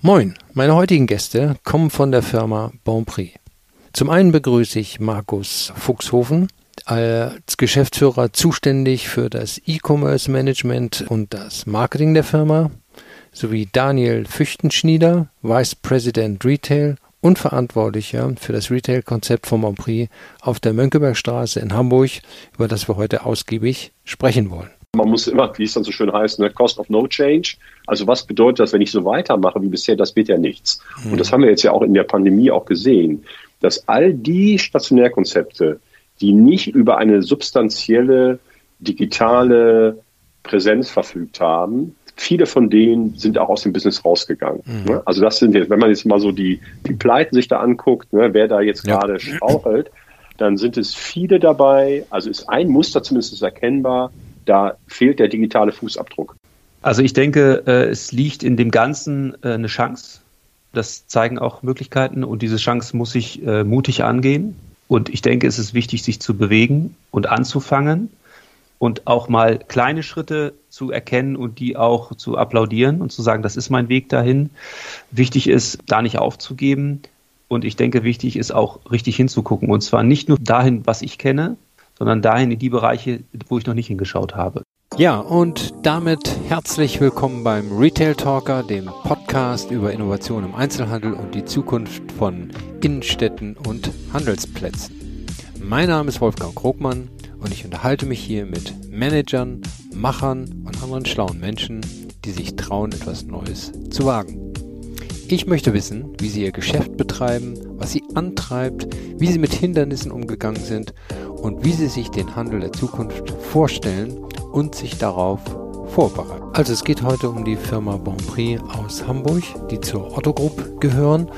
Moin, meine heutigen Gäste kommen von der Firma Bonprix. Zum einen begrüße ich Markus Fuchshofen, als Geschäftsführer zuständig für das E-Commerce Management und das Marketing der Firma, sowie Daniel Füchtenschnieder, Vice President Retail und Verantwortlicher für das Retail-Konzept von Bonprix auf der Mönckebergstraße in Hamburg, über das wir heute ausgiebig sprechen wollen. Man muss immer, wie es dann so schön heißt, ne, Cost of No Change. Also was bedeutet das, wenn ich so weitermache wie bisher, das wird ja nichts. Mhm. Und das haben wir jetzt ja auch in der Pandemie auch gesehen, dass all die Stationärkonzepte, die nicht über eine substanzielle digitale Präsenz verfügt haben, viele von denen sind auch aus dem Business rausgegangen. Mhm. Ne? Also das sind jetzt, wenn man jetzt mal so die, die Pleiten sich da anguckt, ne, wer da jetzt ja. gerade strauchelt, dann sind es viele dabei. Also ist ein Muster zumindest erkennbar. Da fehlt der digitale Fußabdruck. Also ich denke, äh, es liegt in dem Ganzen äh, eine Chance. Das zeigen auch Möglichkeiten und diese Chance muss ich äh, mutig angehen. Und ich denke, es ist wichtig, sich zu bewegen und anzufangen und auch mal kleine Schritte zu erkennen und die auch zu applaudieren und zu sagen, das ist mein Weg dahin. Wichtig ist, da nicht aufzugeben. Und ich denke, wichtig ist auch richtig hinzugucken. Und zwar nicht nur dahin, was ich kenne, sondern dahin in die Bereiche, wo ich noch nicht hingeschaut habe. Ja, und damit herzlich willkommen beim Retail Talker, dem Podcast über Innovation im Einzelhandel und die Zukunft von Innenstädten und Handelsplätzen. Mein Name ist Wolfgang Krogmann und ich unterhalte mich hier mit Managern, Machern und anderen schlauen Menschen, die sich trauen, etwas Neues zu wagen. Ich möchte wissen, wie sie ihr Geschäft betreiben, was sie antreibt, wie sie mit Hindernissen umgegangen sind und wie sie sich den Handel der Zukunft vorstellen und sich darauf vorbereiten. Also es geht heute um die Firma Bonprix aus Hamburg, die zur Otto Group gehören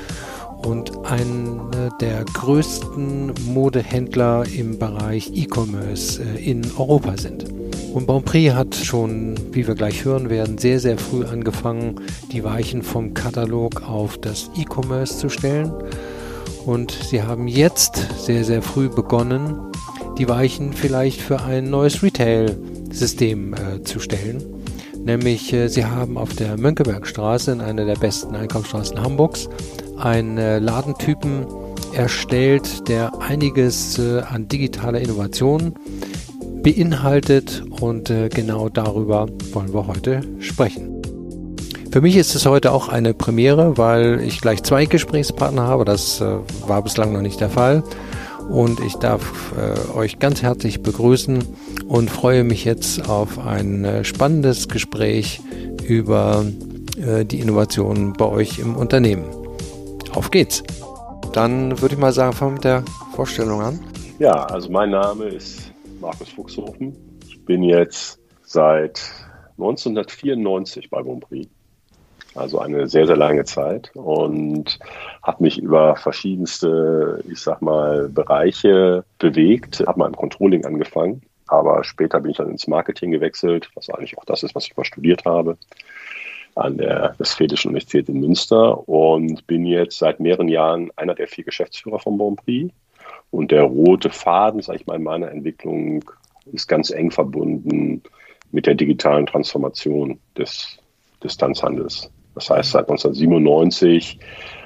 und eine der größten Modehändler im Bereich E-Commerce äh, in Europa sind. Und Bonprix hat schon, wie wir gleich hören werden, sehr, sehr früh angefangen, die Weichen vom Katalog auf das E-Commerce zu stellen. Und sie haben jetzt sehr, sehr früh begonnen, die Weichen vielleicht für ein neues Retail-System äh, zu stellen. Nämlich, äh, sie haben auf der Mönckebergstraße, in einer der besten Einkaufsstraßen Hamburgs, einen äh, Ladentypen erstellt, der einiges äh, an digitaler Innovation beinhaltet und äh, genau darüber wollen wir heute sprechen. Für mich ist es heute auch eine Premiere, weil ich gleich zwei Gesprächspartner habe. Das äh, war bislang noch nicht der Fall. Und ich darf äh, euch ganz herzlich begrüßen und freue mich jetzt auf ein äh, spannendes Gespräch über äh, die Innovationen bei euch im Unternehmen. Auf geht's. Dann würde ich mal sagen, fangen wir mit der Vorstellung an. Ja, also mein Name ist Markus Fuchshofen. Ich bin jetzt seit 1994 bei Bonprix. Also eine sehr, sehr lange Zeit und habe mich über verschiedenste, ich sag mal, Bereiche bewegt. Habe mal im Controlling angefangen, aber später bin ich dann ins Marketing gewechselt, was eigentlich auch das ist, was ich mal studiert habe an der Westfälischen Universität in Münster und bin jetzt seit mehreren Jahren einer der vier Geschäftsführer von Bonprix. Und der rote Faden, sage ich mal, in meiner Entwicklung ist ganz eng verbunden mit der digitalen Transformation des Distanzhandels. Das heißt, seit 1997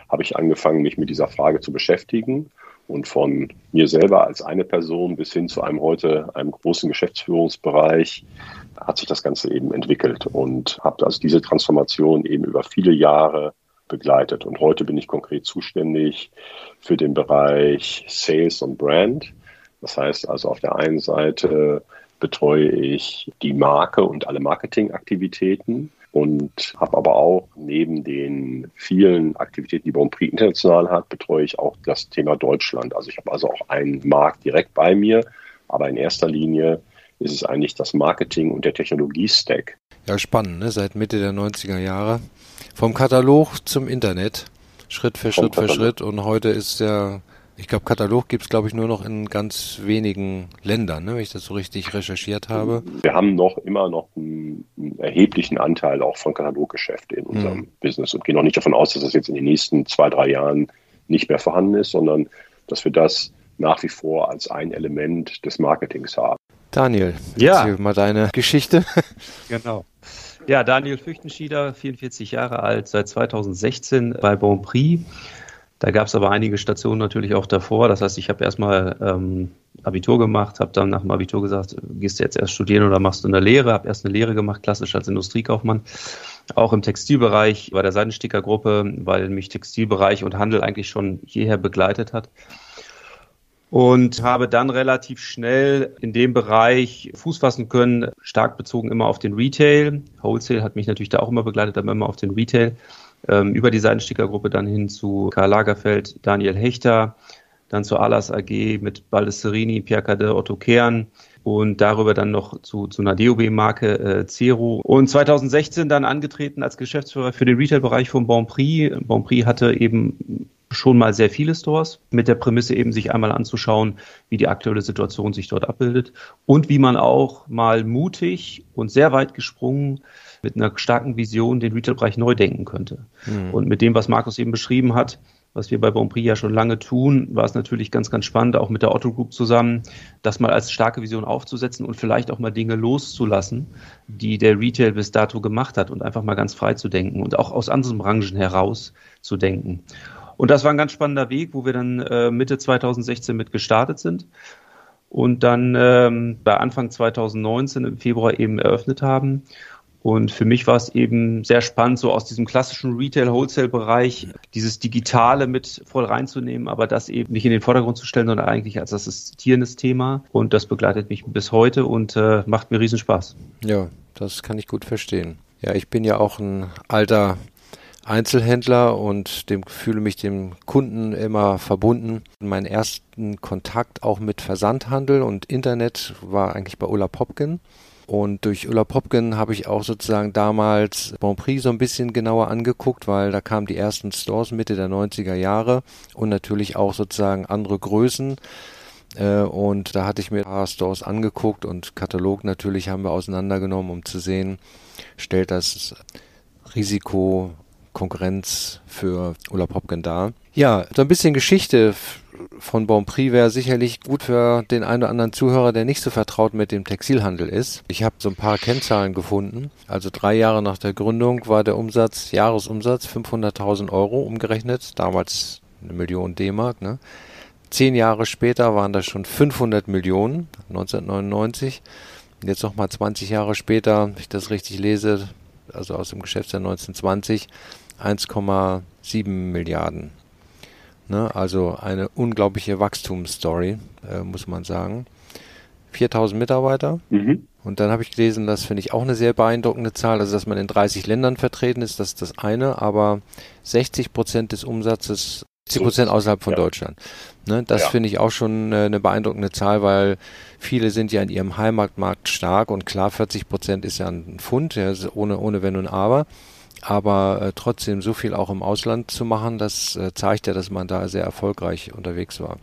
habe ich angefangen, mich mit dieser Frage zu beschäftigen und von mir selber als eine Person bis hin zu einem heute, einem großen Geschäftsführungsbereich, hat sich das Ganze eben entwickelt und habe also diese Transformation eben über viele Jahre begleitet. Und heute bin ich konkret zuständig für den Bereich Sales und Brand. Das heißt also auf der einen Seite betreue ich die Marke und alle Marketingaktivitäten und habe aber auch neben den vielen Aktivitäten, die Bonprix international hat, betreue ich auch das Thema Deutschland. Also ich habe also auch einen Markt direkt bei mir, aber in erster Linie ist es eigentlich das Marketing und der Technologie-Stack. Ja, spannend, ne? seit Mitte der 90er Jahre. Vom Katalog zum Internet, Schritt für Schritt für Schritt. Und heute ist ja ich glaube, Katalog gibt es, glaube ich, nur noch in ganz wenigen Ländern, ne, wenn ich das so richtig recherchiert habe. Wir haben noch immer noch einen, einen erheblichen Anteil auch von Kataloggeschäfte in unserem mhm. Business und gehen auch nicht davon aus, dass das jetzt in den nächsten zwei, drei Jahren nicht mehr vorhanden ist, sondern dass wir das nach wie vor als ein Element des Marketings haben. Daniel, ja. erzähl mal deine Geschichte. Genau. Ja, Daniel Füchtenschieder, 44 Jahre alt, seit 2016 bei Bonprix. Da gab es aber einige Stationen natürlich auch davor. Das heißt, ich habe erstmal ähm, Abitur gemacht, habe dann nach dem Abitur gesagt, gehst du jetzt erst studieren oder machst du eine Lehre? Habe erst eine Lehre gemacht, klassisch als Industriekaufmann. Auch im Textilbereich bei der Seidenstickergruppe, weil mich Textilbereich und Handel eigentlich schon hierher begleitet hat und habe dann relativ schnell in dem Bereich Fuß fassen können, stark bezogen immer auf den Retail. Wholesale hat mich natürlich da auch immer begleitet, aber immer auf den Retail. Ähm, über die Seitenstickergruppe dann hin zu Karl Lagerfeld, Daniel Hechter, dann zu Alas AG mit Baldesserini, Pierre Cadet, Otto Kern und darüber dann noch zu, zu einer DOB-Marke äh, Zero. Und 2016 dann angetreten als Geschäftsführer für den Retail-Bereich von Bonprix. Bonprix hatte eben schon mal sehr viele Stores mit der Prämisse eben sich einmal anzuschauen, wie die aktuelle Situation sich dort abbildet und wie man auch mal mutig und sehr weit gesprungen mit einer starken Vision den Retail-Bereich neu denken könnte. Mhm. Und mit dem, was Markus eben beschrieben hat, was wir bei Bonprix ja schon lange tun, war es natürlich ganz, ganz spannend, auch mit der Otto Group zusammen, das mal als starke Vision aufzusetzen und vielleicht auch mal Dinge loszulassen, die der Retail bis dato gemacht hat und einfach mal ganz frei zu denken und auch aus anderen Branchen heraus zu denken. Und das war ein ganz spannender Weg, wo wir dann äh, Mitte 2016 mit gestartet sind und dann ähm, bei Anfang 2019 im Februar eben eröffnet haben. Und für mich war es eben sehr spannend, so aus diesem klassischen Retail-Wholesale-Bereich dieses Digitale mit voll reinzunehmen, aber das eben nicht in den Vordergrund zu stellen, sondern eigentlich als assistierendes Thema. Und das begleitet mich bis heute und äh, macht mir riesen Spaß. Ja, das kann ich gut verstehen. Ja, ich bin ja auch ein alter Einzelhändler und dem fühle mich dem Kunden immer verbunden. Mein ersten Kontakt auch mit Versandhandel und Internet war eigentlich bei Ulla Popken. Und durch Ulla Popken habe ich auch sozusagen damals Bonprix so ein bisschen genauer angeguckt, weil da kamen die ersten Stores Mitte der 90er Jahre und natürlich auch sozusagen andere Größen. Äh, und da hatte ich mir ein paar Stores angeguckt und Katalog natürlich haben wir auseinandergenommen, um zu sehen, stellt das Risiko Konkurrenz für Ulla Popken dar. Ja, so ein bisschen Geschichte von Bonprix wäre sicherlich gut für den einen oder anderen Zuhörer, der nicht so vertraut mit dem Textilhandel ist. Ich habe so ein paar Kennzahlen gefunden. Also drei Jahre nach der Gründung war der Umsatz, Jahresumsatz 500.000 Euro umgerechnet, damals eine Million D-Mark. Ne? Zehn Jahre später waren das schon 500 Millionen, 1999. Jetzt nochmal 20 Jahre später, wenn ich das richtig lese, also aus dem Geschäftsjahr 1920, 1,7 Milliarden. Ne? Also eine unglaubliche Wachstumsstory, äh, muss man sagen. 4000 Mitarbeiter. Mhm. Und dann habe ich gelesen, das finde ich auch eine sehr beeindruckende Zahl, also dass man in 30 Ländern vertreten ist, das ist das eine, aber 60 Prozent des Umsatzes, 60 Prozent außerhalb von ja. Deutschland. Ne, das ja. finde ich auch schon äh, eine beeindruckende Zahl, weil viele sind ja in ihrem Heimatmarkt stark und klar, 40 Prozent ist ja ein Pfund, ja, ohne, ohne Wenn und Aber aber äh, trotzdem so viel auch im Ausland zu machen, das äh, zeigt ja, dass man da sehr erfolgreich unterwegs war.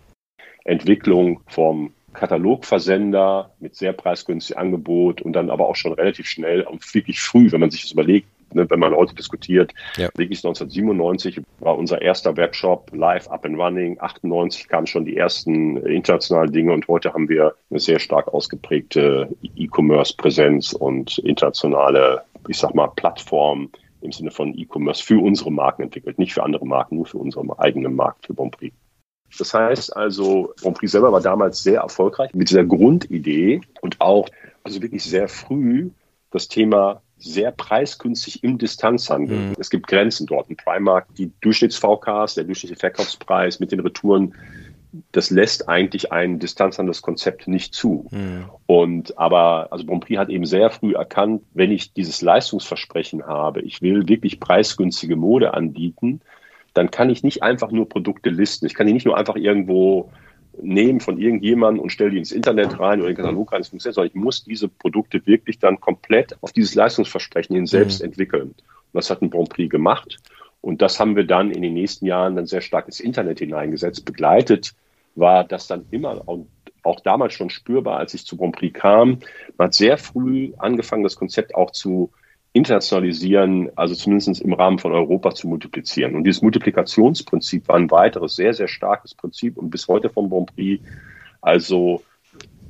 Entwicklung vom Katalogversender mit sehr preisgünstigem Angebot und dann aber auch schon relativ schnell und wirklich früh, wenn man sich das überlegt, ne, wenn man heute diskutiert, ja. wirklich 1997 war unser erster Webshop live up and running, 98 kamen schon die ersten internationalen Dinge und heute haben wir eine sehr stark ausgeprägte E-Commerce-Präsenz und internationale, ich sag mal, Plattformen, im Sinne von E-Commerce für unsere Marken entwickelt, nicht für andere Marken, nur für unseren eigenen Markt, für Bonprix. Das heißt also, Bonprix selber war damals sehr erfolgreich mit dieser Grundidee und auch also wirklich sehr früh das Thema sehr preisgünstig im Distanzhandel. Mhm. Es gibt Grenzen dort. Ein Primark, die Durchschnitts-VKs, der durchschnittliche Verkaufspreis mit den Retouren das lässt eigentlich ein Distanzhandelskonzept nicht zu. Mhm. Und aber, also Bonprix hat eben sehr früh erkannt, wenn ich dieses Leistungsversprechen habe, ich will wirklich preisgünstige Mode anbieten, dann kann ich nicht einfach nur Produkte listen. Ich kann die nicht nur einfach irgendwo nehmen von irgendjemandem und stelle die ins Internet rein oder in den Katalog rein, sondern ich muss diese Produkte wirklich dann komplett auf dieses Leistungsversprechen hin selbst mhm. entwickeln. Und das hat ein Bonprix gemacht. Und das haben wir dann in den nächsten Jahren dann sehr stark ins Internet hineingesetzt, begleitet war das dann immer und auch damals schon spürbar, als ich zu Grand Prix kam. Man hat sehr früh angefangen, das Konzept auch zu internationalisieren, also zumindest im Rahmen von Europa zu multiplizieren. Und dieses Multiplikationsprinzip war ein weiteres sehr, sehr starkes Prinzip und bis heute vom Grand Prix also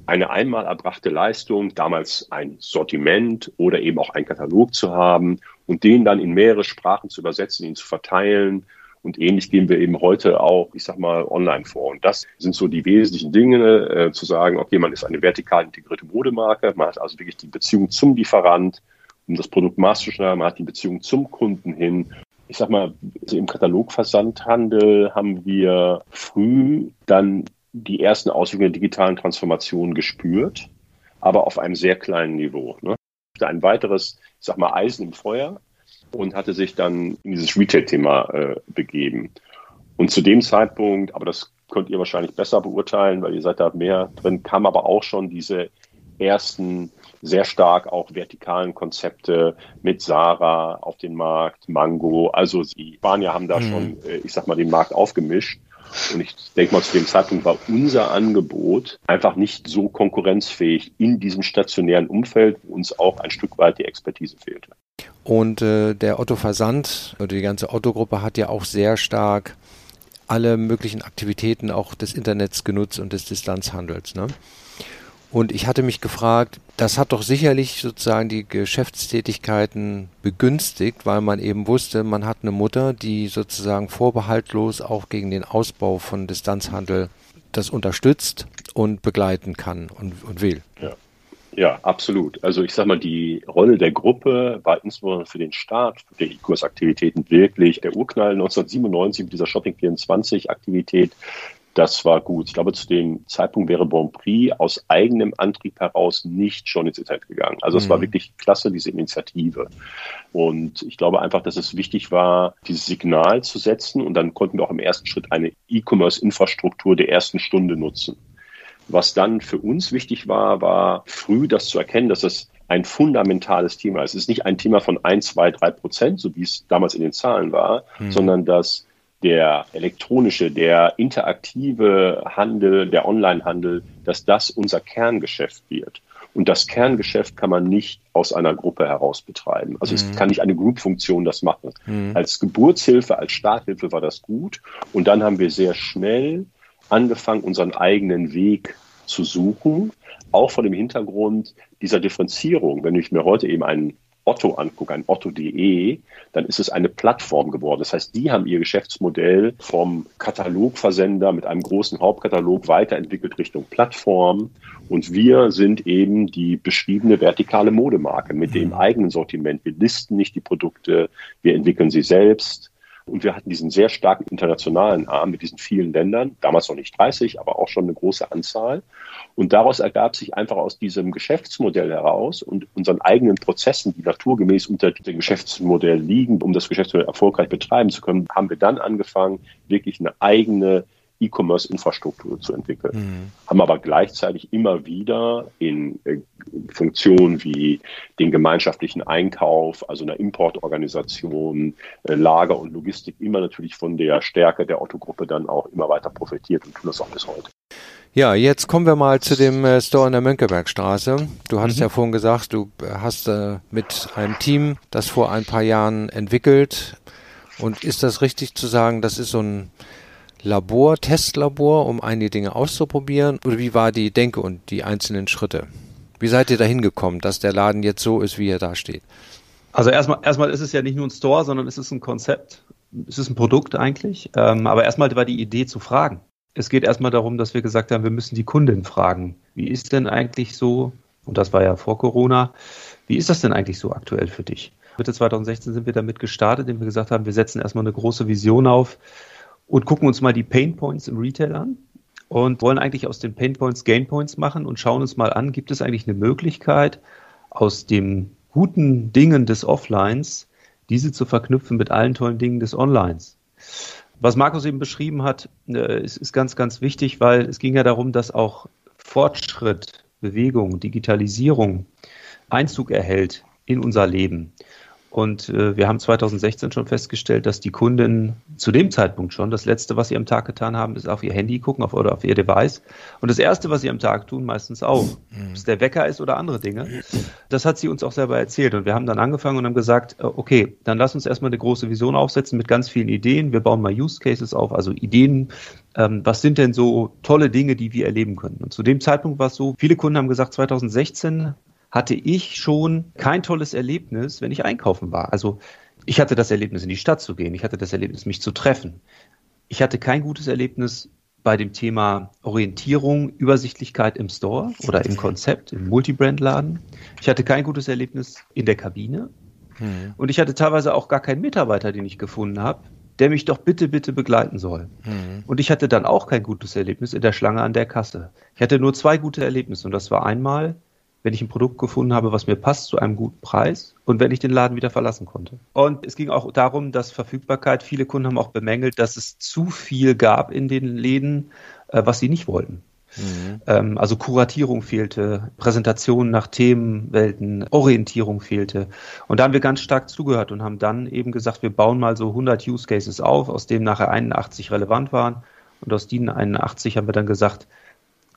eine einmal erbrachte Leistung, damals ein Sortiment oder eben auch einen Katalog zu haben und den dann in mehrere Sprachen zu übersetzen, ihn zu verteilen. Und ähnlich gehen wir eben heute auch, ich sag mal, online vor. Und das sind so die wesentlichen Dinge, äh, zu sagen, okay, man ist eine vertikal integrierte Modemarke, man hat also wirklich die Beziehung zum Lieferant, um das Produkt maßzuschneiden, man hat die Beziehung zum Kunden hin ich sag mal, also im Katalogversandhandel haben wir früh dann die ersten Auswirkungen der digitalen Transformation gespürt, aber auf einem sehr kleinen Niveau. Ne? Ein weiteres, ich sag mal, Eisen im Feuer und hatte sich dann in dieses Retail-Thema äh, begeben. Und zu dem Zeitpunkt, aber das könnt ihr wahrscheinlich besser beurteilen, weil ihr seid da mehr drin, kam aber auch schon diese ersten sehr stark auch vertikalen Konzepte mit Sarah auf den Markt, Mango. Also die Spanier haben da mhm. schon, äh, ich sag mal, den Markt aufgemischt. Und ich denke mal, zu dem Zeitpunkt war unser Angebot einfach nicht so konkurrenzfähig in diesem stationären Umfeld, wo uns auch ein Stück weit die Expertise fehlte. Und äh, der Otto Versand oder die ganze Otto-Gruppe hat ja auch sehr stark alle möglichen Aktivitäten auch des Internets genutzt und des Distanzhandels. Ne? Und ich hatte mich gefragt, das hat doch sicherlich sozusagen die Geschäftstätigkeiten begünstigt, weil man eben wusste, man hat eine Mutter, die sozusagen vorbehaltlos auch gegen den Ausbau von Distanzhandel das unterstützt und begleiten kann und, und will. Ja. Ja, absolut. Also ich sage mal, die Rolle der Gruppe war insbesondere für den Start der E-Kurs-Aktivitäten wirklich der Urknall 1997 mit dieser Shopping 24 Aktivität das war gut. Ich glaube, zu dem Zeitpunkt wäre Bonprix aus eigenem Antrieb heraus nicht schon ins Internet gegangen. Also es mhm. war wirklich klasse, diese Initiative. Und ich glaube einfach, dass es wichtig war, dieses Signal zu setzen. Und dann konnten wir auch im ersten Schritt eine E-Commerce-Infrastruktur der ersten Stunde nutzen. Was dann für uns wichtig war, war früh das zu erkennen, dass es ein fundamentales Thema ist. Es ist nicht ein Thema von ein, zwei, drei Prozent, so wie es damals in den Zahlen war, mhm. sondern dass der elektronische, der interaktive Handel, der Onlinehandel, dass das unser Kerngeschäft wird. Und das Kerngeschäft kann man nicht aus einer Gruppe heraus betreiben. Also mhm. es kann nicht eine Group-Funktion das machen. Mhm. Als Geburtshilfe, als Starthilfe war das gut. Und dann haben wir sehr schnell angefangen, unseren eigenen Weg zu suchen, auch vor dem Hintergrund dieser Differenzierung. Wenn ich mir heute eben einen Otto angucke, ein Otto.de, dann ist es eine Plattform geworden. Das heißt, die haben ihr Geschäftsmodell vom Katalogversender mit einem großen Hauptkatalog weiterentwickelt Richtung Plattform. Und wir sind eben die beschriebene vertikale Modemarke mit dem mhm. eigenen Sortiment. Wir listen nicht die Produkte, wir entwickeln sie selbst. Und wir hatten diesen sehr starken internationalen Arm mit diesen vielen Ländern, damals noch nicht 30, aber auch schon eine große Anzahl. Und daraus ergab sich einfach aus diesem Geschäftsmodell heraus und unseren eigenen Prozessen, die naturgemäß unter dem Geschäftsmodell liegen, um das Geschäftsmodell erfolgreich betreiben zu können, haben wir dann angefangen, wirklich eine eigene E-Commerce-Infrastruktur zu entwickeln. Mhm. Haben aber gleichzeitig immer wieder in äh, Funktionen wie den gemeinschaftlichen Einkauf, also einer Importorganisation, äh, Lager und Logistik immer natürlich von der Stärke der Otto-Gruppe dann auch immer weiter profitiert und tun das auch bis heute. Ja, jetzt kommen wir mal zu dem äh, Store in der Mönckebergstraße. Du hattest mhm. ja vorhin gesagt, du hast äh, mit einem Team das vor ein paar Jahren entwickelt. Und ist das richtig zu sagen, das ist so ein Labor, Testlabor, um einige Dinge auszuprobieren? Oder wie war die Denke und die einzelnen Schritte? Wie seid ihr dahin gekommen, dass der Laden jetzt so ist, wie er da steht? Also erstmal, erstmal ist es ja nicht nur ein Store, sondern es ist ein Konzept. Es ist ein Produkt eigentlich. Ähm, aber erstmal war die Idee zu fragen. Es geht erstmal darum, dass wir gesagt haben, wir müssen die Kundin fragen. Wie ist denn eigentlich so, und das war ja vor Corona, wie ist das denn eigentlich so aktuell für dich? Mitte 2016 sind wir damit gestartet, indem wir gesagt haben, wir setzen erstmal eine große Vision auf, und gucken uns mal die Pain Points im Retail an und wollen eigentlich aus den Pain Points Gain Points machen und schauen uns mal an, gibt es eigentlich eine Möglichkeit, aus den guten Dingen des Offlines diese zu verknüpfen mit allen tollen Dingen des Onlines. Was Markus eben beschrieben hat, äh, ist, ist ganz, ganz wichtig, weil es ging ja darum, dass auch Fortschritt, Bewegung, Digitalisierung Einzug erhält in unser Leben. Und äh, wir haben 2016 schon festgestellt, dass die Kunden zu dem Zeitpunkt schon, das Letzte, was sie am Tag getan haben, ist auf ihr Handy gucken auf, oder auf ihr Device. Und das Erste, was sie am Tag tun, meistens auch, mhm. ob es der Wecker ist oder andere Dinge, das hat sie uns auch selber erzählt. Und wir haben dann angefangen und haben gesagt, äh, okay, dann lass uns erstmal eine große Vision aufsetzen mit ganz vielen Ideen. Wir bauen mal Use Cases auf, also Ideen. Ähm, was sind denn so tolle Dinge, die wir erleben können? Und zu dem Zeitpunkt war es so, viele Kunden haben gesagt, 2016 hatte ich schon kein tolles Erlebnis, wenn ich einkaufen war. Also ich hatte das Erlebnis, in die Stadt zu gehen. Ich hatte das Erlebnis, mich zu treffen. Ich hatte kein gutes Erlebnis bei dem Thema Orientierung, Übersichtlichkeit im Store oder im Konzept, im Multibrand-Laden. Ich hatte kein gutes Erlebnis in der Kabine. Mhm. Und ich hatte teilweise auch gar keinen Mitarbeiter, den ich gefunden habe, der mich doch bitte, bitte begleiten soll. Mhm. Und ich hatte dann auch kein gutes Erlebnis in der Schlange an der Kasse. Ich hatte nur zwei gute Erlebnisse. Und das war einmal, wenn ich ein Produkt gefunden habe, was mir passt zu einem guten Preis und wenn ich den Laden wieder verlassen konnte. Und es ging auch darum, dass Verfügbarkeit, viele Kunden haben auch bemängelt, dass es zu viel gab in den Läden, äh, was sie nicht wollten. Mhm. Ähm, also Kuratierung fehlte, Präsentation nach Themenwelten, Orientierung fehlte. Und da haben wir ganz stark zugehört und haben dann eben gesagt, wir bauen mal so 100 Use Cases auf, aus denen nachher 81 relevant waren. Und aus diesen 81 haben wir dann gesagt,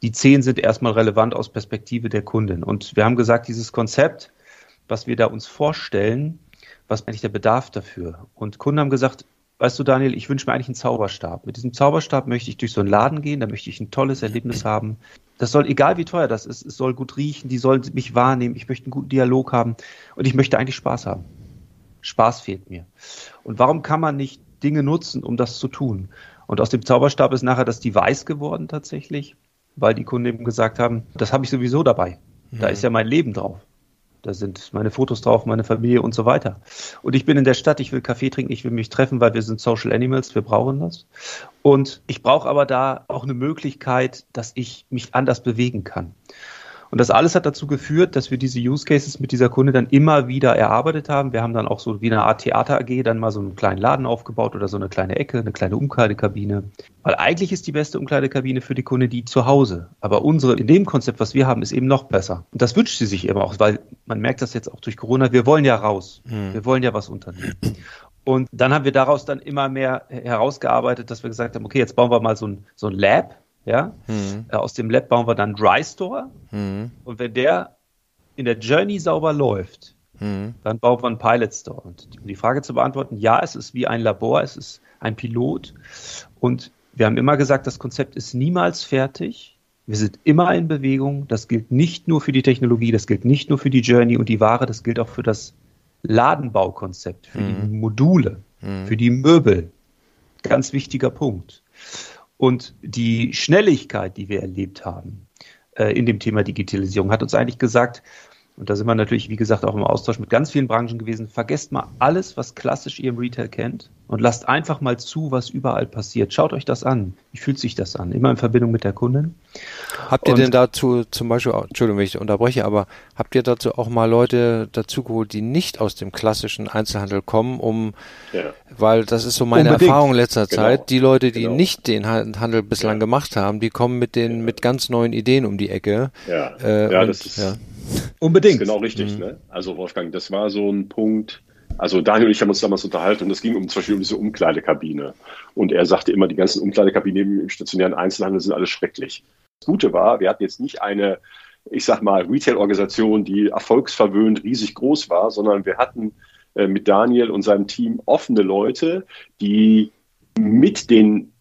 die zehn sind erstmal relevant aus Perspektive der Kundin. Und wir haben gesagt, dieses Konzept, was wir da uns vorstellen, was eigentlich der Bedarf dafür? Und Kunden haben gesagt, weißt du, Daniel, ich wünsche mir eigentlich einen Zauberstab. Mit diesem Zauberstab möchte ich durch so einen Laden gehen, da möchte ich ein tolles Erlebnis haben. Das soll, egal wie teuer das ist, es soll gut riechen, die sollen mich wahrnehmen, ich möchte einen guten Dialog haben und ich möchte eigentlich Spaß haben. Spaß fehlt mir. Und warum kann man nicht Dinge nutzen, um das zu tun? Und aus dem Zauberstab ist nachher das Device geworden tatsächlich weil die Kunden eben gesagt haben, das habe ich sowieso dabei. Da mhm. ist ja mein Leben drauf. Da sind meine Fotos drauf, meine Familie und so weiter. Und ich bin in der Stadt, ich will Kaffee trinken, ich will mich treffen, weil wir sind Social Animals, wir brauchen das. Und ich brauche aber da auch eine Möglichkeit, dass ich mich anders bewegen kann. Und das alles hat dazu geführt, dass wir diese Use Cases mit dieser Kunde dann immer wieder erarbeitet haben. Wir haben dann auch so wie eine Art Theater AG dann mal so einen kleinen Laden aufgebaut oder so eine kleine Ecke, eine kleine Umkleidekabine. Weil eigentlich ist die beste Umkleidekabine für die Kunde die zu Hause. Aber unsere, in dem Konzept, was wir haben, ist eben noch besser. Und das wünscht sie sich eben auch, weil man merkt das jetzt auch durch Corona. Wir wollen ja raus. Hm. Wir wollen ja was unternehmen. Und dann haben wir daraus dann immer mehr herausgearbeitet, dass wir gesagt haben, okay, jetzt bauen wir mal so ein, so ein Lab, ja? Mhm. Aus dem Lab bauen wir dann Dry Store. Mhm. Und wenn der in der Journey sauber läuft, mhm. dann bauen wir einen Pilot Store. Und um die Frage zu beantworten, ja, es ist wie ein Labor, es ist ein Pilot. Und wir haben immer gesagt, das Konzept ist niemals fertig. Wir sind immer in Bewegung. Das gilt nicht nur für die Technologie, das gilt nicht nur für die Journey und die Ware, das gilt auch für das Ladenbaukonzept, für die mhm. Module, mhm. für die Möbel. Ganz wichtiger Punkt. Und die Schnelligkeit, die wir erlebt haben äh, in dem Thema Digitalisierung, hat uns eigentlich gesagt, und da sind wir natürlich, wie gesagt, auch im Austausch mit ganz vielen Branchen gewesen. Vergesst mal alles, was klassisch ihr im Retail kennt und lasst einfach mal zu, was überall passiert. Schaut euch das an. Wie fühlt sich das an? Immer in Verbindung mit der Kundin. Habt ihr und, denn dazu zum Beispiel, Entschuldigung, wenn ich unterbreche, aber habt ihr dazu auch mal Leute dazu geholt, die nicht aus dem klassischen Einzelhandel kommen, um, ja. weil das ist so meine Unbedingt. Erfahrung in letzter genau. Zeit, die Leute, die genau. nicht den Handel bislang ja. gemacht haben, die kommen mit den, ja. mit ganz neuen Ideen um die Ecke. Ja, äh, ja und, das ist, ja. Unbedingt. genau richtig. Mhm. Ne? Also Wolfgang, das war so ein Punkt. Also Daniel und ich haben uns damals unterhalten und es ging um zum Beispiel um diese Umkleidekabine. Und er sagte immer, die ganzen Umkleidekabinen im stationären Einzelhandel sind alles schrecklich. Das Gute war, wir hatten jetzt nicht eine, ich sag mal, Retail-Organisation, die erfolgsverwöhnt riesig groß war, sondern wir hatten äh, mit Daniel und seinem Team offene Leute, die mit den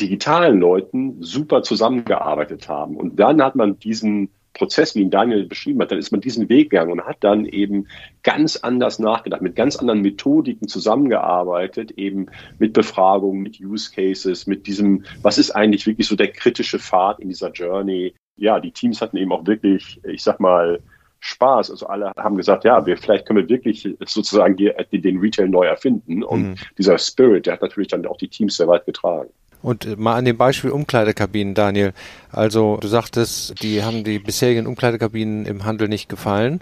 digitalen Leuten super zusammengearbeitet haben. Und dann hat man diesen Prozess, wie ihn Daniel beschrieben hat, dann ist man diesen Weg gegangen und hat dann eben ganz anders nachgedacht, mit ganz anderen Methodiken zusammengearbeitet, eben mit Befragungen, mit Use Cases, mit diesem, was ist eigentlich wirklich so der kritische Pfad in dieser Journey. Ja, die Teams hatten eben auch wirklich, ich sag mal, Spaß. Also alle haben gesagt, ja, wir vielleicht können wir wirklich sozusagen den Retail neu erfinden. Und mhm. dieser Spirit, der hat natürlich dann auch die Teams sehr weit getragen. Und äh, mal an dem Beispiel Umkleidekabinen, Daniel. Also du sagtest, die haben die bisherigen Umkleidekabinen im Handel nicht gefallen.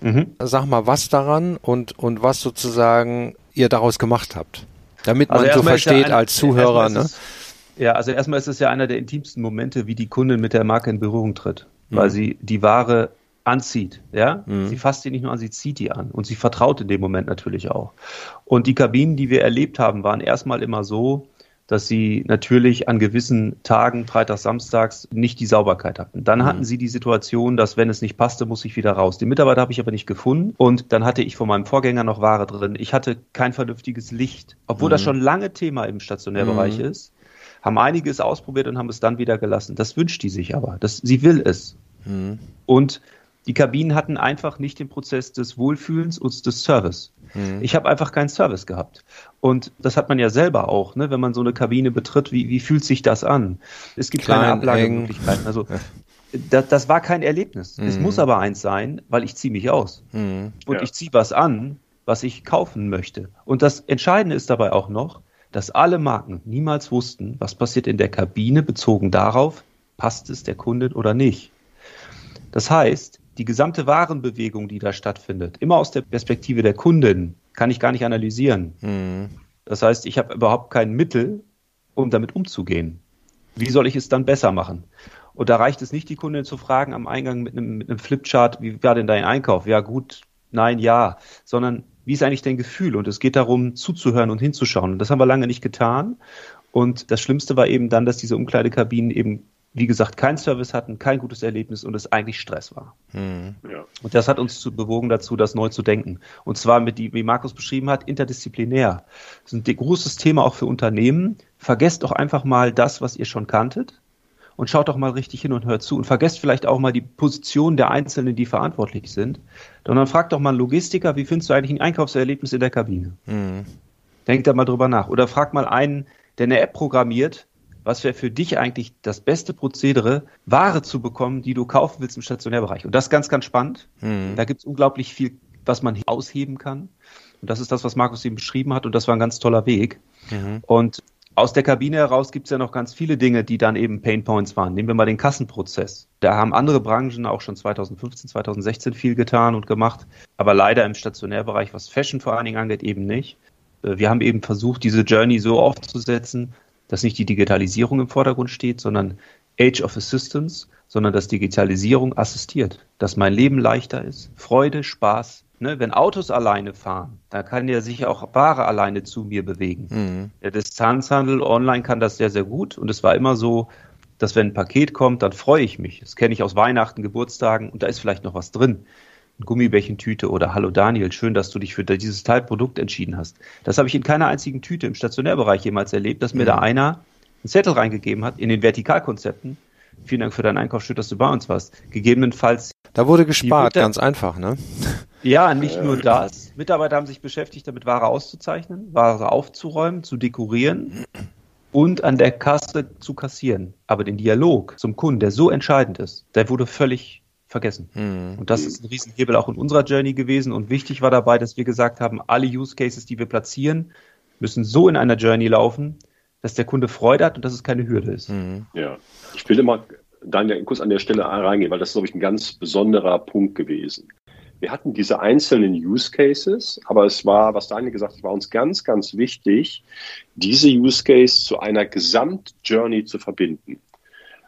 Mhm. Sag mal, was daran und, und was sozusagen ihr daraus gemacht habt. Damit also man so versteht ja als Zuhörer. Ne? Es, ja, also erstmal ist es ja einer der intimsten Momente, wie die Kundin mit der Marke in Berührung tritt. Mhm. Weil sie die Ware anzieht. Ja? Mhm. Sie fasst die nicht nur an, sie zieht die an. Und sie vertraut in dem Moment natürlich auch. Und die Kabinen, die wir erlebt haben, waren erstmal immer so, dass sie natürlich an gewissen Tagen, Freitags, Samstags, nicht die Sauberkeit hatten. Dann mhm. hatten sie die Situation, dass wenn es nicht passte, muss ich wieder raus. Die Mitarbeiter habe ich aber nicht gefunden und dann hatte ich von meinem Vorgänger noch Ware drin. Ich hatte kein vernünftiges Licht, obwohl mhm. das schon lange Thema im Stationärbereich mhm. ist. Haben einiges ausprobiert und haben es dann wieder gelassen. Das wünscht die sich aber. Das, sie will es. Mhm. Und die Kabinen hatten einfach nicht den Prozess des Wohlfühlens und des Service. Mhm. Ich habe einfach keinen Service gehabt. Und das hat man ja selber auch, ne? wenn man so eine Kabine betritt, wie, wie fühlt sich das an? Es gibt Klein, keine Ablagemöglichkeiten. Also das, das, war kein Erlebnis. Mhm. Es muss aber eins sein, weil ich ziehe mich aus. Mhm. Und ja. ich ziehe was an, was ich kaufen möchte. Und das Entscheidende ist dabei auch noch, dass alle Marken niemals wussten, was passiert in der Kabine bezogen darauf, passt es der Kundin oder nicht. Das heißt, die gesamte Warenbewegung, die da stattfindet, immer aus der Perspektive der Kundin, kann ich gar nicht analysieren. Mhm. Das heißt, ich habe überhaupt kein Mittel, um damit umzugehen. Wie soll ich es dann besser machen? Und da reicht es nicht, die Kundin zu fragen am Eingang mit einem, mit einem Flipchart, wie war denn dein Einkauf? Ja, gut, nein, ja. Sondern wie ist eigentlich dein Gefühl? Und es geht darum, zuzuhören und hinzuschauen. Und das haben wir lange nicht getan. Und das Schlimmste war eben dann, dass diese Umkleidekabinen eben wie gesagt, kein Service hatten, kein gutes Erlebnis und es eigentlich Stress war. Mhm. Ja. Und das hat uns zu bewogen dazu, das neu zu denken. Und zwar mit die, wie Markus beschrieben hat, interdisziplinär. Das ist ein großes Thema auch für Unternehmen. Vergesst doch einfach mal das, was ihr schon kanntet und schaut doch mal richtig hin und hört zu und vergesst vielleicht auch mal die Position der Einzelnen, die verantwortlich sind. Sondern fragt doch mal einen Logistiker, wie findest du eigentlich ein Einkaufserlebnis in der Kabine? Mhm. Denkt da mal drüber nach. Oder fragt mal einen, der eine App programmiert, was wäre für dich eigentlich das beste Prozedere, Ware zu bekommen, die du kaufen willst im Stationärbereich. Und das ist ganz, ganz spannend. Mhm. Da gibt es unglaublich viel, was man ausheben kann. Und das ist das, was Markus eben beschrieben hat. Und das war ein ganz toller Weg. Mhm. Und aus der Kabine heraus gibt es ja noch ganz viele Dinge, die dann eben Pain Points waren. Nehmen wir mal den Kassenprozess. Da haben andere Branchen auch schon 2015, 2016 viel getan und gemacht, aber leider im Stationärbereich, was Fashion vor allen Dingen angeht, eben nicht. Äh, wir haben eben versucht, diese Journey so aufzusetzen, dass nicht die Digitalisierung im Vordergrund steht, sondern Age of Assistance, sondern dass Digitalisierung assistiert, dass mein Leben leichter ist, Freude, Spaß. Ne? Wenn Autos alleine fahren, dann kann ja sich auch Ware alleine zu mir bewegen. Mhm. Der Distanzhandel online kann das sehr, sehr gut und es war immer so, dass wenn ein Paket kommt, dann freue ich mich. Das kenne ich aus Weihnachten, Geburtstagen und da ist vielleicht noch was drin. Gummibärchentüte oder Hallo Daniel, schön, dass du dich für dieses Teilprodukt entschieden hast. Das habe ich in keiner einzigen Tüte im Stationärbereich jemals erlebt, dass mir mhm. da einer einen Zettel reingegeben hat in den Vertikalkonzepten. Vielen Dank für deinen Einkauf, schön, dass du bei uns warst. Gegebenenfalls. Da wurde gespart, ganz einfach, ne? Ja, nicht nur das. Mitarbeiter haben sich beschäftigt, damit Ware auszuzeichnen, Ware aufzuräumen, zu dekorieren und an der Kasse zu kassieren. Aber den Dialog zum Kunden, der so entscheidend ist, der wurde völlig vergessen. Mhm. Und das ist ein Riesenhebel auch in unserer Journey gewesen. Und wichtig war dabei, dass wir gesagt haben, alle Use Cases, die wir platzieren, müssen so in einer Journey laufen, dass der Kunde Freude hat und dass es keine Hürde ist. Mhm. Ja, ich will immer Daniel kurz an der Stelle reingehen, weil das ist, glaube ich, ein ganz besonderer Punkt gewesen. Wir hatten diese einzelnen Use Cases, aber es war, was Daniel gesagt hat, war uns ganz, ganz wichtig, diese Use Case zu einer Gesamt-Journey zu verbinden.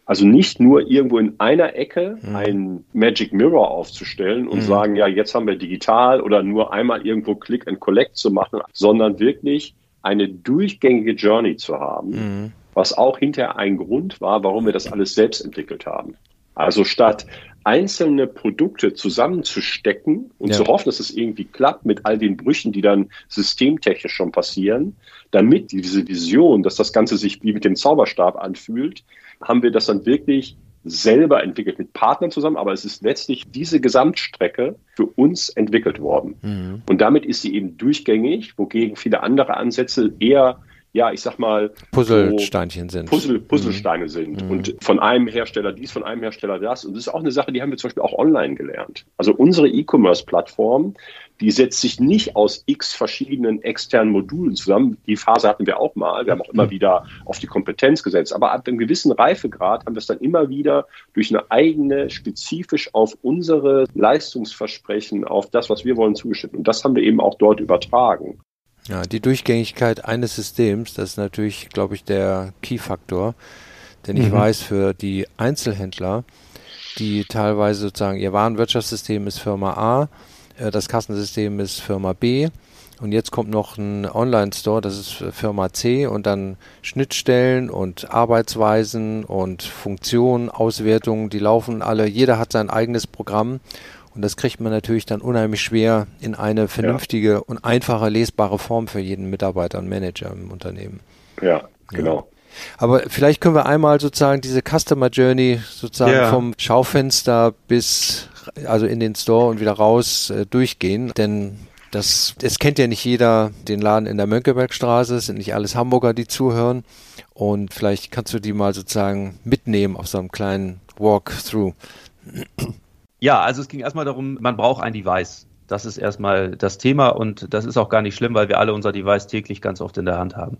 Also nicht nur irgendwo in einer Ecke mhm. ein Magic Mirror aufzustellen und mhm. sagen, ja, jetzt haben wir digital oder nur einmal irgendwo Click and Collect zu machen, sondern wirklich eine durchgängige Journey zu haben, mhm. was auch hinterher ein Grund war, warum wir das alles selbst entwickelt haben. Also statt einzelne Produkte zusammenzustecken und ja. zu hoffen, dass es irgendwie klappt mit all den Brüchen, die dann systemtechnisch schon passieren, damit diese Vision, dass das Ganze sich wie mit dem Zauberstab anfühlt, haben wir das dann wirklich selber entwickelt mit Partnern zusammen, aber es ist letztlich diese Gesamtstrecke für uns entwickelt worden. Mhm. Und damit ist sie eben durchgängig, wogegen viele andere Ansätze eher ja, ich sag mal, Puzzlesteinchen so sind. Puzzle, Puzzlesteine mhm. sind. Mhm. Und von einem Hersteller dies, von einem Hersteller das. Und das ist auch eine Sache, die haben wir zum Beispiel auch online gelernt. Also unsere E-Commerce-Plattform, die setzt sich nicht aus x verschiedenen externen Modulen zusammen. Die Phase hatten wir auch mal. Wir haben auch immer mhm. wieder auf die Kompetenz gesetzt. Aber ab einem gewissen Reifegrad haben wir es dann immer wieder durch eine eigene, spezifisch auf unsere Leistungsversprechen, auf das, was wir wollen, zugeschnitten. Und das haben wir eben auch dort übertragen. Ja, die Durchgängigkeit eines Systems, das ist natürlich, glaube ich, der Key-Faktor. Denn ich mhm. weiß, für die Einzelhändler die teilweise sozusagen, ihr Warenwirtschaftssystem ist Firma A, äh, das Kassensystem ist Firma B und jetzt kommt noch ein Online-Store, das ist Firma C und dann Schnittstellen und Arbeitsweisen und Funktionen, Auswertungen, die laufen alle, jeder hat sein eigenes Programm und das kriegt man natürlich dann unheimlich schwer in eine vernünftige ja. und einfache lesbare Form für jeden Mitarbeiter und Manager im Unternehmen. Ja, genau. Ja. Aber vielleicht können wir einmal sozusagen diese Customer Journey sozusagen ja. vom Schaufenster bis also in den Store und wieder raus äh, durchgehen, denn das, es kennt ja nicht jeder den Laden in der Mönckebergstraße, es sind nicht alles Hamburger, die zuhören. Und vielleicht kannst du die mal sozusagen mitnehmen auf so einem kleinen Walkthrough. Ja, also es ging erstmal darum, man braucht ein Device. Das ist erstmal das Thema und das ist auch gar nicht schlimm, weil wir alle unser Device täglich ganz oft in der Hand haben.